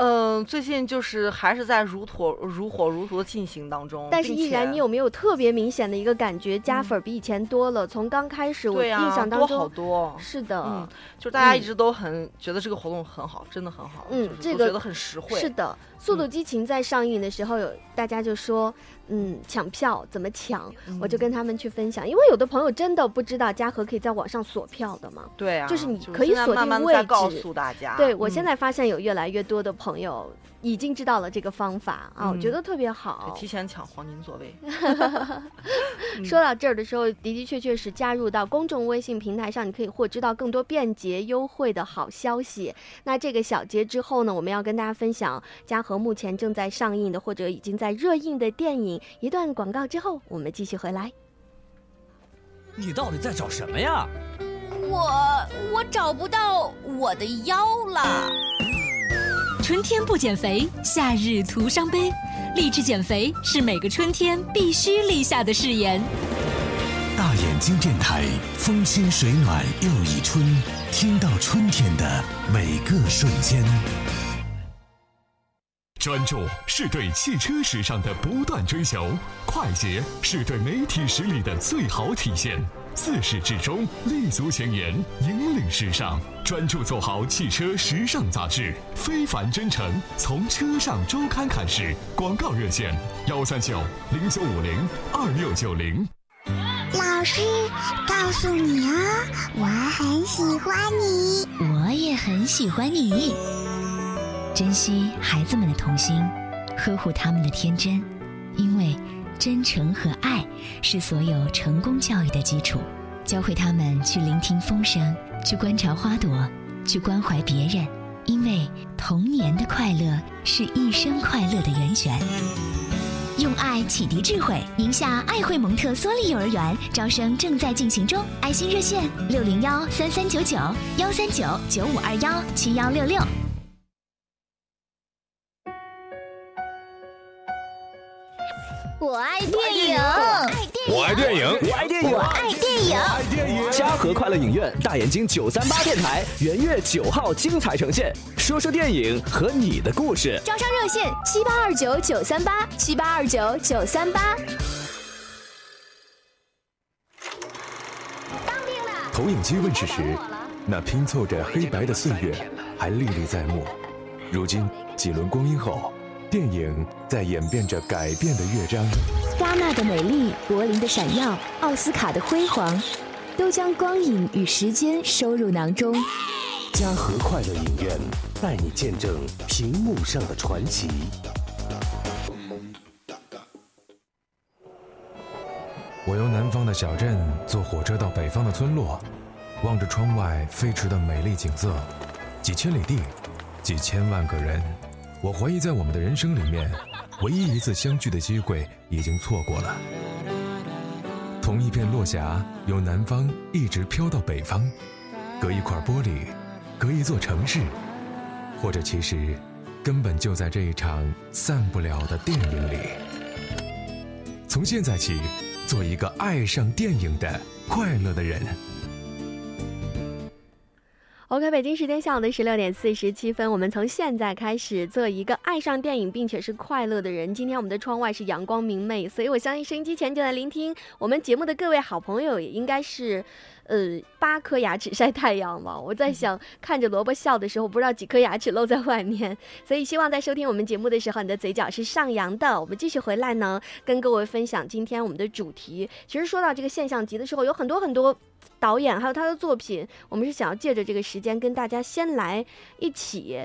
嗯，最近就是还是在如火如火如荼的进行当中。但是依然，你有没有特别明显的一个感觉，加粉比以前多了？从刚开始我印象当中，多好多。是的，嗯，就大家一直都很觉得这个活动很好，真的很好。嗯，这个觉得很实惠。是的，《速度激情》在上映的时候，有大家就说。嗯，抢票怎么抢？我就跟他们去分享，因为有的朋友真的不知道嘉禾可以在网上锁票的嘛。对啊，就是你可以锁定位置。告诉大家，对我现在发现有越来越多的朋友已经知道了这个方法啊，我觉得特别好。提前抢黄金座位。[laughs] [laughs] 说到这儿的时候，的的确确是加入到公众微信平台上，你可以获知到更多便捷优惠的好消息。那这个小节之后呢，我们要跟大家分享嘉禾目前正在上映的或者已经在热映的电影。一段广告之后，我们继续回来。你到底在找什么呀？我我找不到我的腰了。春天不减肥，夏日徒伤悲。励志减肥是每个春天必须立下的誓言。大眼睛电台，风清水暖又一春，听到春天的每个瞬间。专注是对汽车时尚的不断追求，快捷是对媒体实力的最好体现。自始至终立足前沿，引领时尚。专注做好汽车时尚杂志，非凡真诚从车上周刊开始。广告热线：幺三九零九五零二六九零。老师，告诉你啊，我很喜欢你，我也很喜欢你。珍惜孩子们的童心，呵护他们的天真，因为真诚和爱是所有成功教育的基础。教会他们去聆听风声，去观察花朵，去关怀别人，因为童年的快乐是一生快乐的源泉。用爱启迪智慧，宁夏爱惠蒙特梭利幼儿园招生正在进行中，爱心热线六零幺三三九九幺三九九五二幺七幺六六。我爱电影，我爱电影，我爱电影，我爱电影，爱电影。嘉禾快乐影院大眼睛九三八电台元月九号精彩呈现，说说电影和你的故事。招商热线七八二九九三八七八二九九三八。投影机问世时，那拼凑着黑白的岁月还历历在目。如今几轮光阴后。电影在演变着改变的乐章，戛纳的美丽，柏林的闪耀，奥斯卡的辉煌，都将光影与时间收入囊中。嘉禾快乐影院带你见证屏幕上的传奇。我由南方的小镇坐火车到北方的村落，望着窗外飞驰的美丽景色，几千里地，几千万个人。我怀疑在我们的人生里面，唯一一次相聚的机会已经错过了。同一片落霞，由南方一直飘到北方，隔一块玻璃，隔一座城市，或者其实根本就在这一场散不了的电影里。从现在起，做一个爱上电影的快乐的人。OK，北京时间下午的十六点四十七分，我们从现在开始做一个爱上电影并且是快乐的人。今天我们的窗外是阳光明媚，所以我相信收音机前就在聆听我们节目的各位好朋友也应该是，呃，八颗牙齿晒太阳嘛。我在想，看着萝卜笑的时候，不知道几颗牙齿露在外面。所以希望在收听我们节目的时候，你的嘴角是上扬的。我们继续回来呢，跟各位分享今天我们的主题。其实说到这个现象级的时候，有很多很多。导演还有他的作品，我们是想要借着这个时间跟大家先来一起，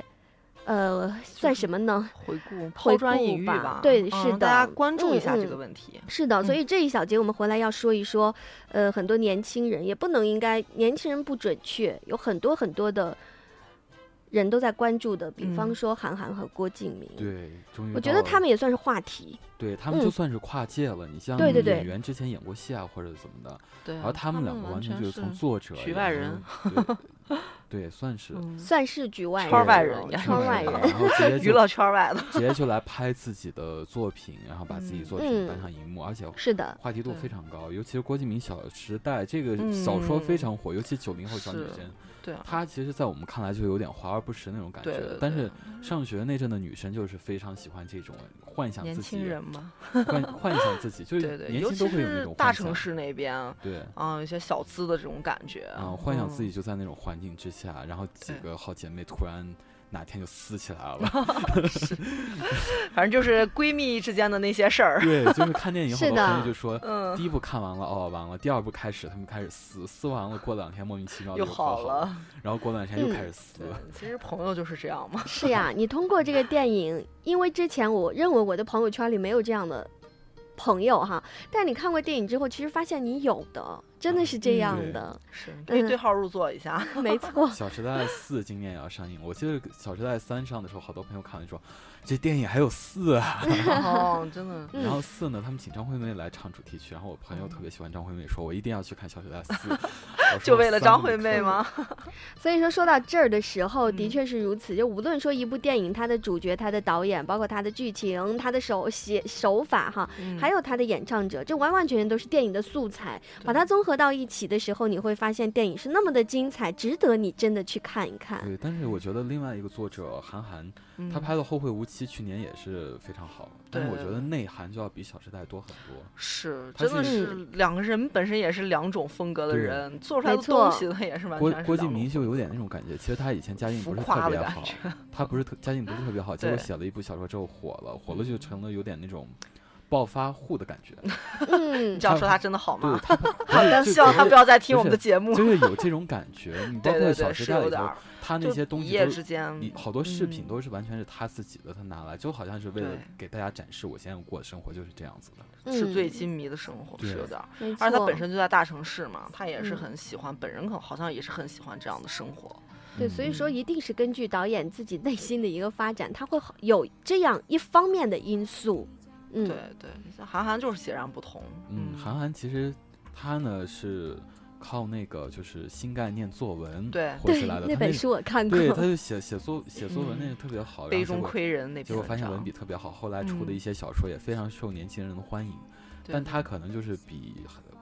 呃，算什么呢？回顾、回抛砖引玉吧吧。对，嗯是的，大家关注一下嗯这个问题。嗯是的，所以这一小节我们回来要说一说，呃，很多年轻人也不能应该年轻人不准确，有很多很多的人都在关注的，比方说韩寒和郭敬明。对，终于我觉得他们也算是话题。对他们就嗯算是跨界了。你像对对对演员之前演过戏啊，或者怎么的，对然后他们两个完完全就是从作者局外人，对 [laughs] 对，算是算是局外人，圈外人也圈外人，然后直接 [laughs] 娱乐圈外的，直接就来拍自己的作品，然后把自己作品嗯搬上荧幕，而且是的话题度非常高。尤其是郭敬明《小时代》这个嗯小说非常火，尤其九零后小女是生。对啊。她其实，在我们看来就有点华而不实那种感觉。对对但是上学那阵的女生就是非常喜欢这种幻想自己，轻人嘛。[laughs] 幻幻想自己，就是年轻都会有那种大城市那边，对。啊，一些小资的这种感觉，啊、幻想自嗯。己就在那种环境之下，然后几个好姐妹突然哪天就撕起来了。[laughs] 反正就是闺蜜之间的那些事儿。对，就是看电影，[laughs] 好多是的朋友就说，嗯第一部看完了，哦，完了，第二部开始，他们开始撕，撕完了，过两天莫名其妙又好了了，然后过两天又嗯开始撕。其实朋友就是这样嘛。[laughs] 是呀，你通过这个电影，因为之前我认为我的朋友圈里没有这样的朋友哈，但你看过电影之后，其实发现你有的，真的是这样的。是，可以对嗯号入座一下。没错《小时代四》今年也要上映，我记得《小时代三》上的时候，好多朋友看了说，这电影还有四啊。[laughs] 哦，真的。然后四呢，他们请张惠妹来唱主题曲，然后我朋友特别喜欢张惠妹，说我一定要去看《小时代四》[laughs] 就为了张惠妹吗？[laughs] 所以说，说到这儿的时候，嗯的确是如此。就无论说一部电影，它的主角、它的导演，包括它的剧情、它的手写手法哈，嗯还有它的演唱者，这完完全全都是电影的素材。把它综合到一起的时候，你会发现电影是那么的精彩，值得你真的去看一看。对，但是我觉得另外一个作者韩寒，他嗯拍的《后会无期》去年也是非常好，但是我觉得内涵就要比《小时代》多很多。是，真的是是两个人本身也是两种风格的人，做出来的东西他也是完郭全是郭敬明就有点那种感觉，其实他以前家境不是特别好，他不是特家境不是特别好，[laughs] 结果写了一部小说之后火了，火了就成了有点那种暴发户的感觉。嗯 [laughs] 你这样说他真的好吗？对好的，[laughs] 希望他不要再听我们的节目。就是有这种感觉。你 [laughs] 包括《小时代》里他那些东西一夜西之间你好多饰品嗯都是完全是他自己的，他拿来就好像是为了给大家展示我现在过的生活就是这样子的。纸醉嗯金迷的生活是有点儿，而且他本身就在大城市嘛，他也是嗯很喜欢，本人可好像也是很喜欢这样的生活。对，所以说一定是根据导演自己内心的一个发展，他会好有这样一方面的因素。嗯，对对，像韩寒就是截然不同。嗯，韩寒其实他呢是靠那个就是新概念作文对起来的。他那本书我看对，他就写写作写作文那个特别好，然杯中后结果窥人那结果发现文笔特别好，后来出的嗯一些小说也非常受年轻人的欢迎。对但他可能就是比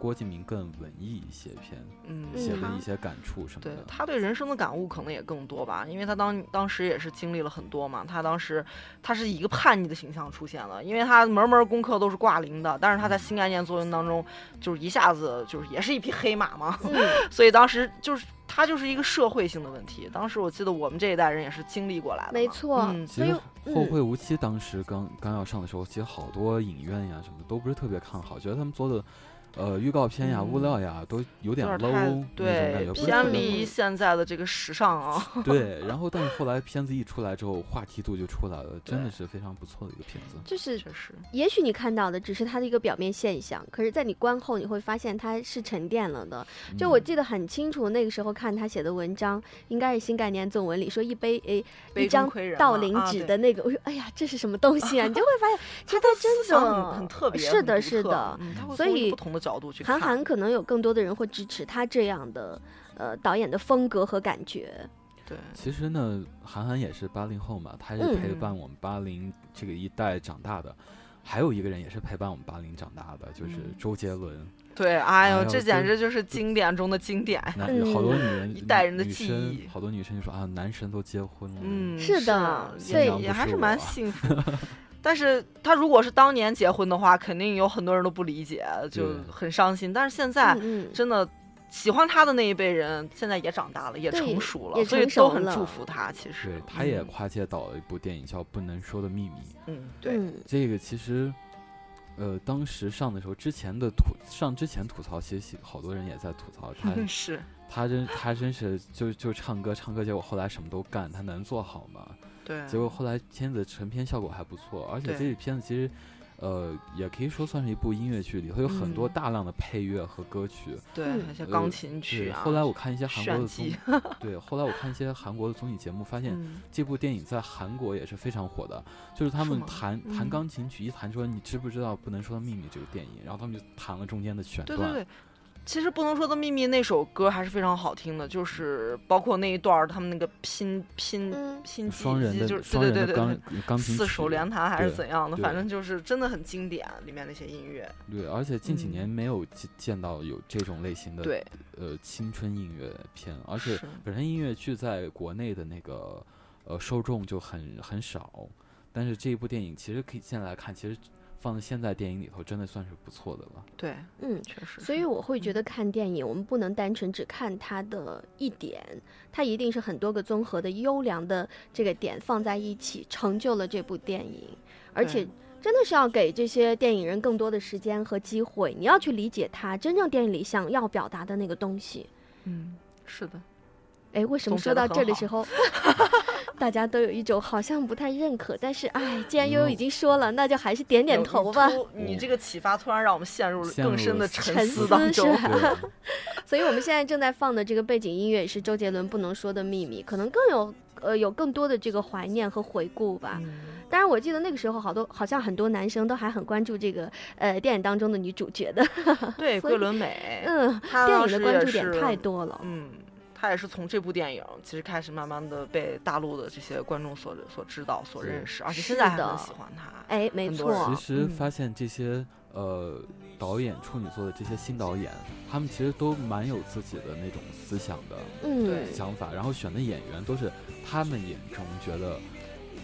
郭敬明更文艺一些篇，嗯写的一些感触什么的。对他对人生的感悟可能也更多吧，因为他当当时也是经历了很多嘛。他当时他是以一个叛逆的形象出现了，因为他门门功课都是挂零的，但是他在新概念作文当中就是一下子就是也是一匹黑马嘛，嗯 [laughs] 所以当时就是他就是一个社会性的问题。当时我记得我们这一代人也是经历过来的，没错嗯，其实《后嗯会无期》当时刚刚要上的时候，其实好多影院呀什么的都不是特别看好，觉得他们做的呃，预告片呀、物料呀，都有点 low 那种对偏离现在的这个时尚啊。[laughs] 对，然后但是后来片子一出来之后，话题度就出来了，真的是非常不错的一个片子。就是确实，也许你看到的只是它的一个表面现象，可是在你观后你会发现它是沉淀了的。就我嗯记得很清楚，那个时候看他写的文章，应该是新概念作文里说一杯诶杯一张道林纸的那个，我说哎呀这是什么东西啊？你就会发现 [laughs] 其实它真的很很特别是的，是的嗯，所以角度去韩寒可能有更多的人会支持他这样的呃导演的风格和感觉。对，其实呢，韩寒也是八零后嘛，他是嗯陪伴我们八零这个一代长大的。还有一个人也是陪伴我们八零长大的，就是嗯周杰伦。对，哎呦，这简直就是经典中的经典，男好多女 [laughs] 人嗯一代人的女记忆。好多女生就说啊，男神都结婚了。嗯，是的是所以也也还是蛮幸福。[laughs] [laughs] 但是他如果是当年结婚的话，肯定有很多人都不理解，就很伤心。但是现在嗯嗯真的喜欢他的那一辈人，现在也长大了，也成熟了，也所以都很祝福他。其实对，，他也跨界导了一部电影叫《不能说的秘密》。嗯，对，嗯这个其实，呃，当时上的时候，之前的吐上之前吐槽，其实好多人也在吐槽他 [laughs] 是他真他真是就就唱歌唱歌，结果后来什么都干，他能做好吗？对结果后来片子成片效果还不错，而且这个片子其实。呃，也可以说算是一部音乐剧，里头有很多嗯大量的配乐和歌曲，对嗯呃那些钢琴曲。后来我看一些韩国的综 [laughs] 对，后来我看一些韩国的综艺节目，发现嗯这部电影在韩国也是非常火的。就是他们弹弹嗯钢琴曲，一弹出来你知不知道《不能说的秘密》这个电影，然后他们就弹了中间的选段。对对对，其实不能说的秘密那首歌还是非常好听的，就是包括那一段儿他们那个拼拼嗯拼机双人的就是双对对对对四手曲联弹还是怎样的，反正就是真的很经典，里面那些音乐。对，而且近几嗯年没有见见到有这种类型的对呃青春音乐片，而且本身音乐剧在国内的那个呃受众就很很少，但是这一部电影其实可以现在来看，其实放在现在电影里头真的算是不错的了。对，嗯，确实。所以我会觉得看电影，我们不能单纯只看它的一点，它一定是很多个综合的优良的这个点放在一起，成就了这部电影。而且真的是要给这些电影人更多的时间和机会，你要去理解他真正电影里想要表达的那个东西。嗯，是的，哎，为什么说到这的时候 [laughs] [laughs] 大家都有一种好像不太认可？但是哎，既然悠悠已经说了，那就还是点点头吧。突你这个启发突然让我们陷入了更深的沉思当中。[laughs] 所以我们现在正在放的这个背景音乐也是周杰伦不能说的秘密，可能更有呃有更多的这个怀念和回顾吧。嗯当然，我记得那个时候好多好像很多男生都还很关注这个呃电影当中的女主角的。对，[laughs] 桂纶镁，嗯，电影的关注点太多了。嗯，他也是从这部电影其实开始慢慢的被大陆的这些观众所所知道、所认识，而且现在还很喜欢他。哎，没错其，实嗯发现这些呃导演处女座的这些新导演，他们其实都蛮有自己的那种思想的想法，然后选的演员都是他们眼中觉得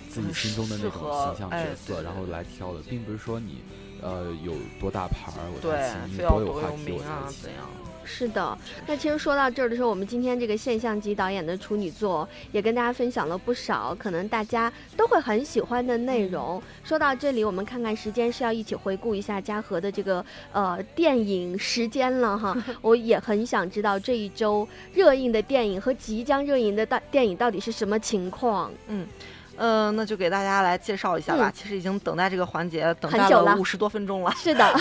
自己心中的那种形象哎角色，对然后来挑的，并不是说你呃有多大牌儿我才对行，你非要多有话题我名啊才行怎。样？是的，那其实说到这儿的时候，我们今天这个现象级导演的处女作也跟大家分享了不少，可能大家都会很喜欢的内容。说到这里，我们看看时间是要一起回顾一下嘉禾的这个呃电影时间了哈。[laughs] 我也很想知道这一周热映的电影和即将热映的大电影到底是什么情况。嗯。呃，那就给大家来介绍一下吧。嗯其实已经等待这个环节等待了五十多分钟了。是的，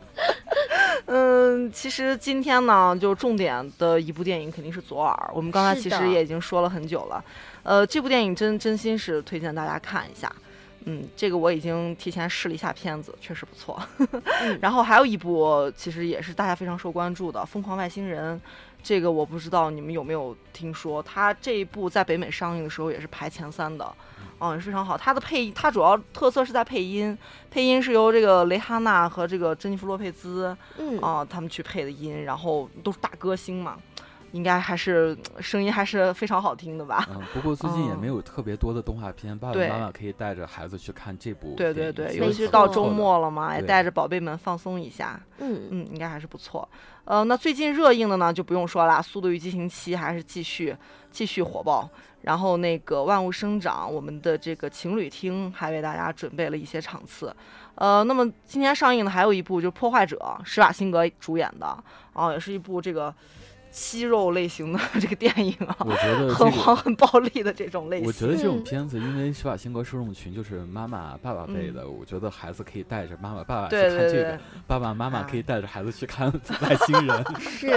[laughs] 嗯，其实今天呢，就重点的一部电影肯定是《左耳》。我们刚才其实也已经说了很久了。呃，这部电影真真心是推荐大家看一下。嗯，这个我已经提前试了一下片子，确实不错。[laughs] 然后还有一部，其实也是大家非常受关注的《疯狂外星人》。这个我不知道你们有没有听说，它这一部在北美上映的时候也是排前三的，嗯，也是非常好。它的配，它主要特色是在配音，配音是由这个蕾哈娜和这个珍妮弗洛佩兹，嗯啊，他们去配的音，然后都是大歌星嘛，应该还是声音还是非常好听的吧？嗯，不过最近也嗯没有特别多的动画片，爸爸妈妈可以带着孩子去看这部对。对对，尤其是到周末了嘛，也带着宝贝们放松一下。嗯嗯，应该还是不错。呃，那最近热映的呢，就不用说了，《速度与激情七》还是继续继续火爆。然后那个《万物生长》，我们的这个情侣厅还为大家准备了一些场次。呃，那么今天上映的还有一部就是《破坏者》，施瓦辛格主演的，啊，也是一部这个。肌肉类型的 [laughs] 这个电影啊，我觉得很黄很暴力的这种类型。我觉得这种片子，因为施瓦辛格受众群就是妈妈爸爸辈的，我觉得孩子可以带着妈妈爸爸去看这个，爸爸妈妈可以带着孩子去看 [laughs] 外星人。[laughs] 是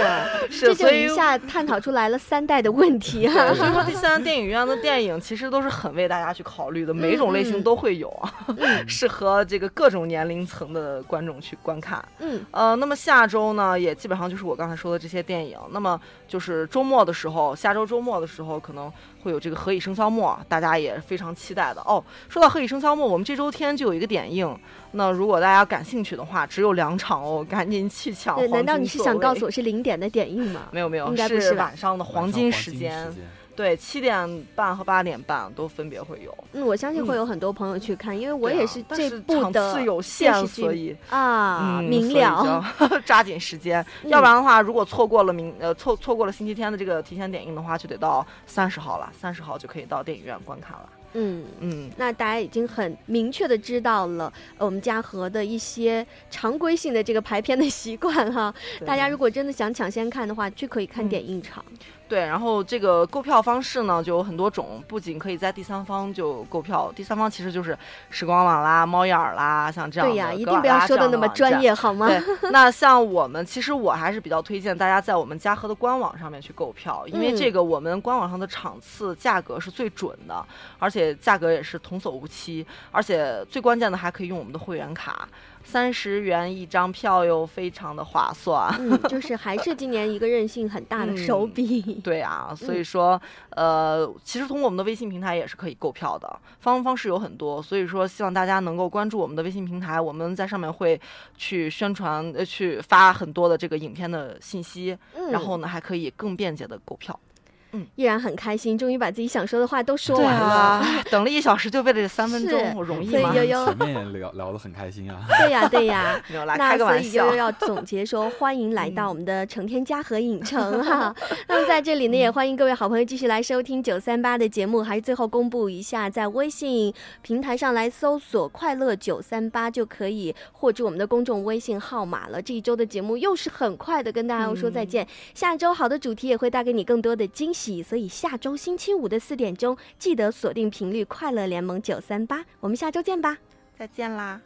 是，这就一下探讨出来了三代的问题啊。所以说，第三电影院的电影其实都是很为大家去考虑的，每种类型都会有啊，适合这个各种年龄层的观众去观看。嗯，呃，那么下周呢，也基本上就是我刚才说的这些电影。那么就是周末的时候，下周周末的时候可能会有这个《何以笙箫默》，大家也非常期待的哦。说到《何以笙箫默》，我们这周天就有一个点映，那如果大家感兴趣的话，只有两场哦，赶紧去抢。对，难道你是想告诉我是零点的点映吗？没有没有，应该不是晚上的黄金时间。对，七点半和八点半都分别会有。嗯，我相信会有很多朋友去看，因为我也是这部的有限，所以啊，明了，[laughs] [laughs] 抓紧时间。要不然的话，如果错过了明呃错错过了星期天的这个提前点映的话，就得到三十号了。三十号就可以到电影院观看了。嗯嗯，那大家已经很明确的知道了我们嘉禾的一些常规性的这个排片的习惯哈。大家如果真的想抢先看的话，就可以看点映场。对，然后这个购票方式呢就有很多种，不仅可以在第三方就购票，第三方其实就是时光网啦、猫眼儿啦，像这样的。对呀，一定不要说的那么专业好吗？对，那像我们，其实我还是比较推荐大家在我们嘉禾的官网上面去购票，因为这个我们官网上的场次价格是最准的，而且价格也是童叟无欺，而且最关键的还可以用我们的会员卡。三十元一张票又非常的划算，嗯，[laughs] 就是还是今年一个韧性很大的手笔。[laughs] 对啊，所以说，呃，其实通过我们的微信平台也是可以购票的，方方式有很多。所以说，希望大家能够关注我们的微信平台，我们在上面会去宣传，呃，去发很多的这个影片的信息，然后呢，还可以更便捷的购票。嗯，依然很开心，终于把自己想说的话都说完了。[laughs] 等了一小时，就为了这三分钟，容易吗？悠悠前面也聊聊得很开心啊。[laughs] 对呀，对呀。[laughs] 那所以悠悠要总结说，欢迎来到我们的成天嘉禾影城哈。那么在这里呢，也欢迎各位好朋友继续来收听九三八的节目。还是最后公布一下，在微信平台上来搜索“快乐九三八”就可以获知我们的公众微信号码了。这一周的节目又是很快的跟大家说再见。下周好的主题也会带给你更多的惊喜，所以下。周星期五的四点钟，记得锁定频率，快乐联盟九三八，我们下周见吧，再见啦。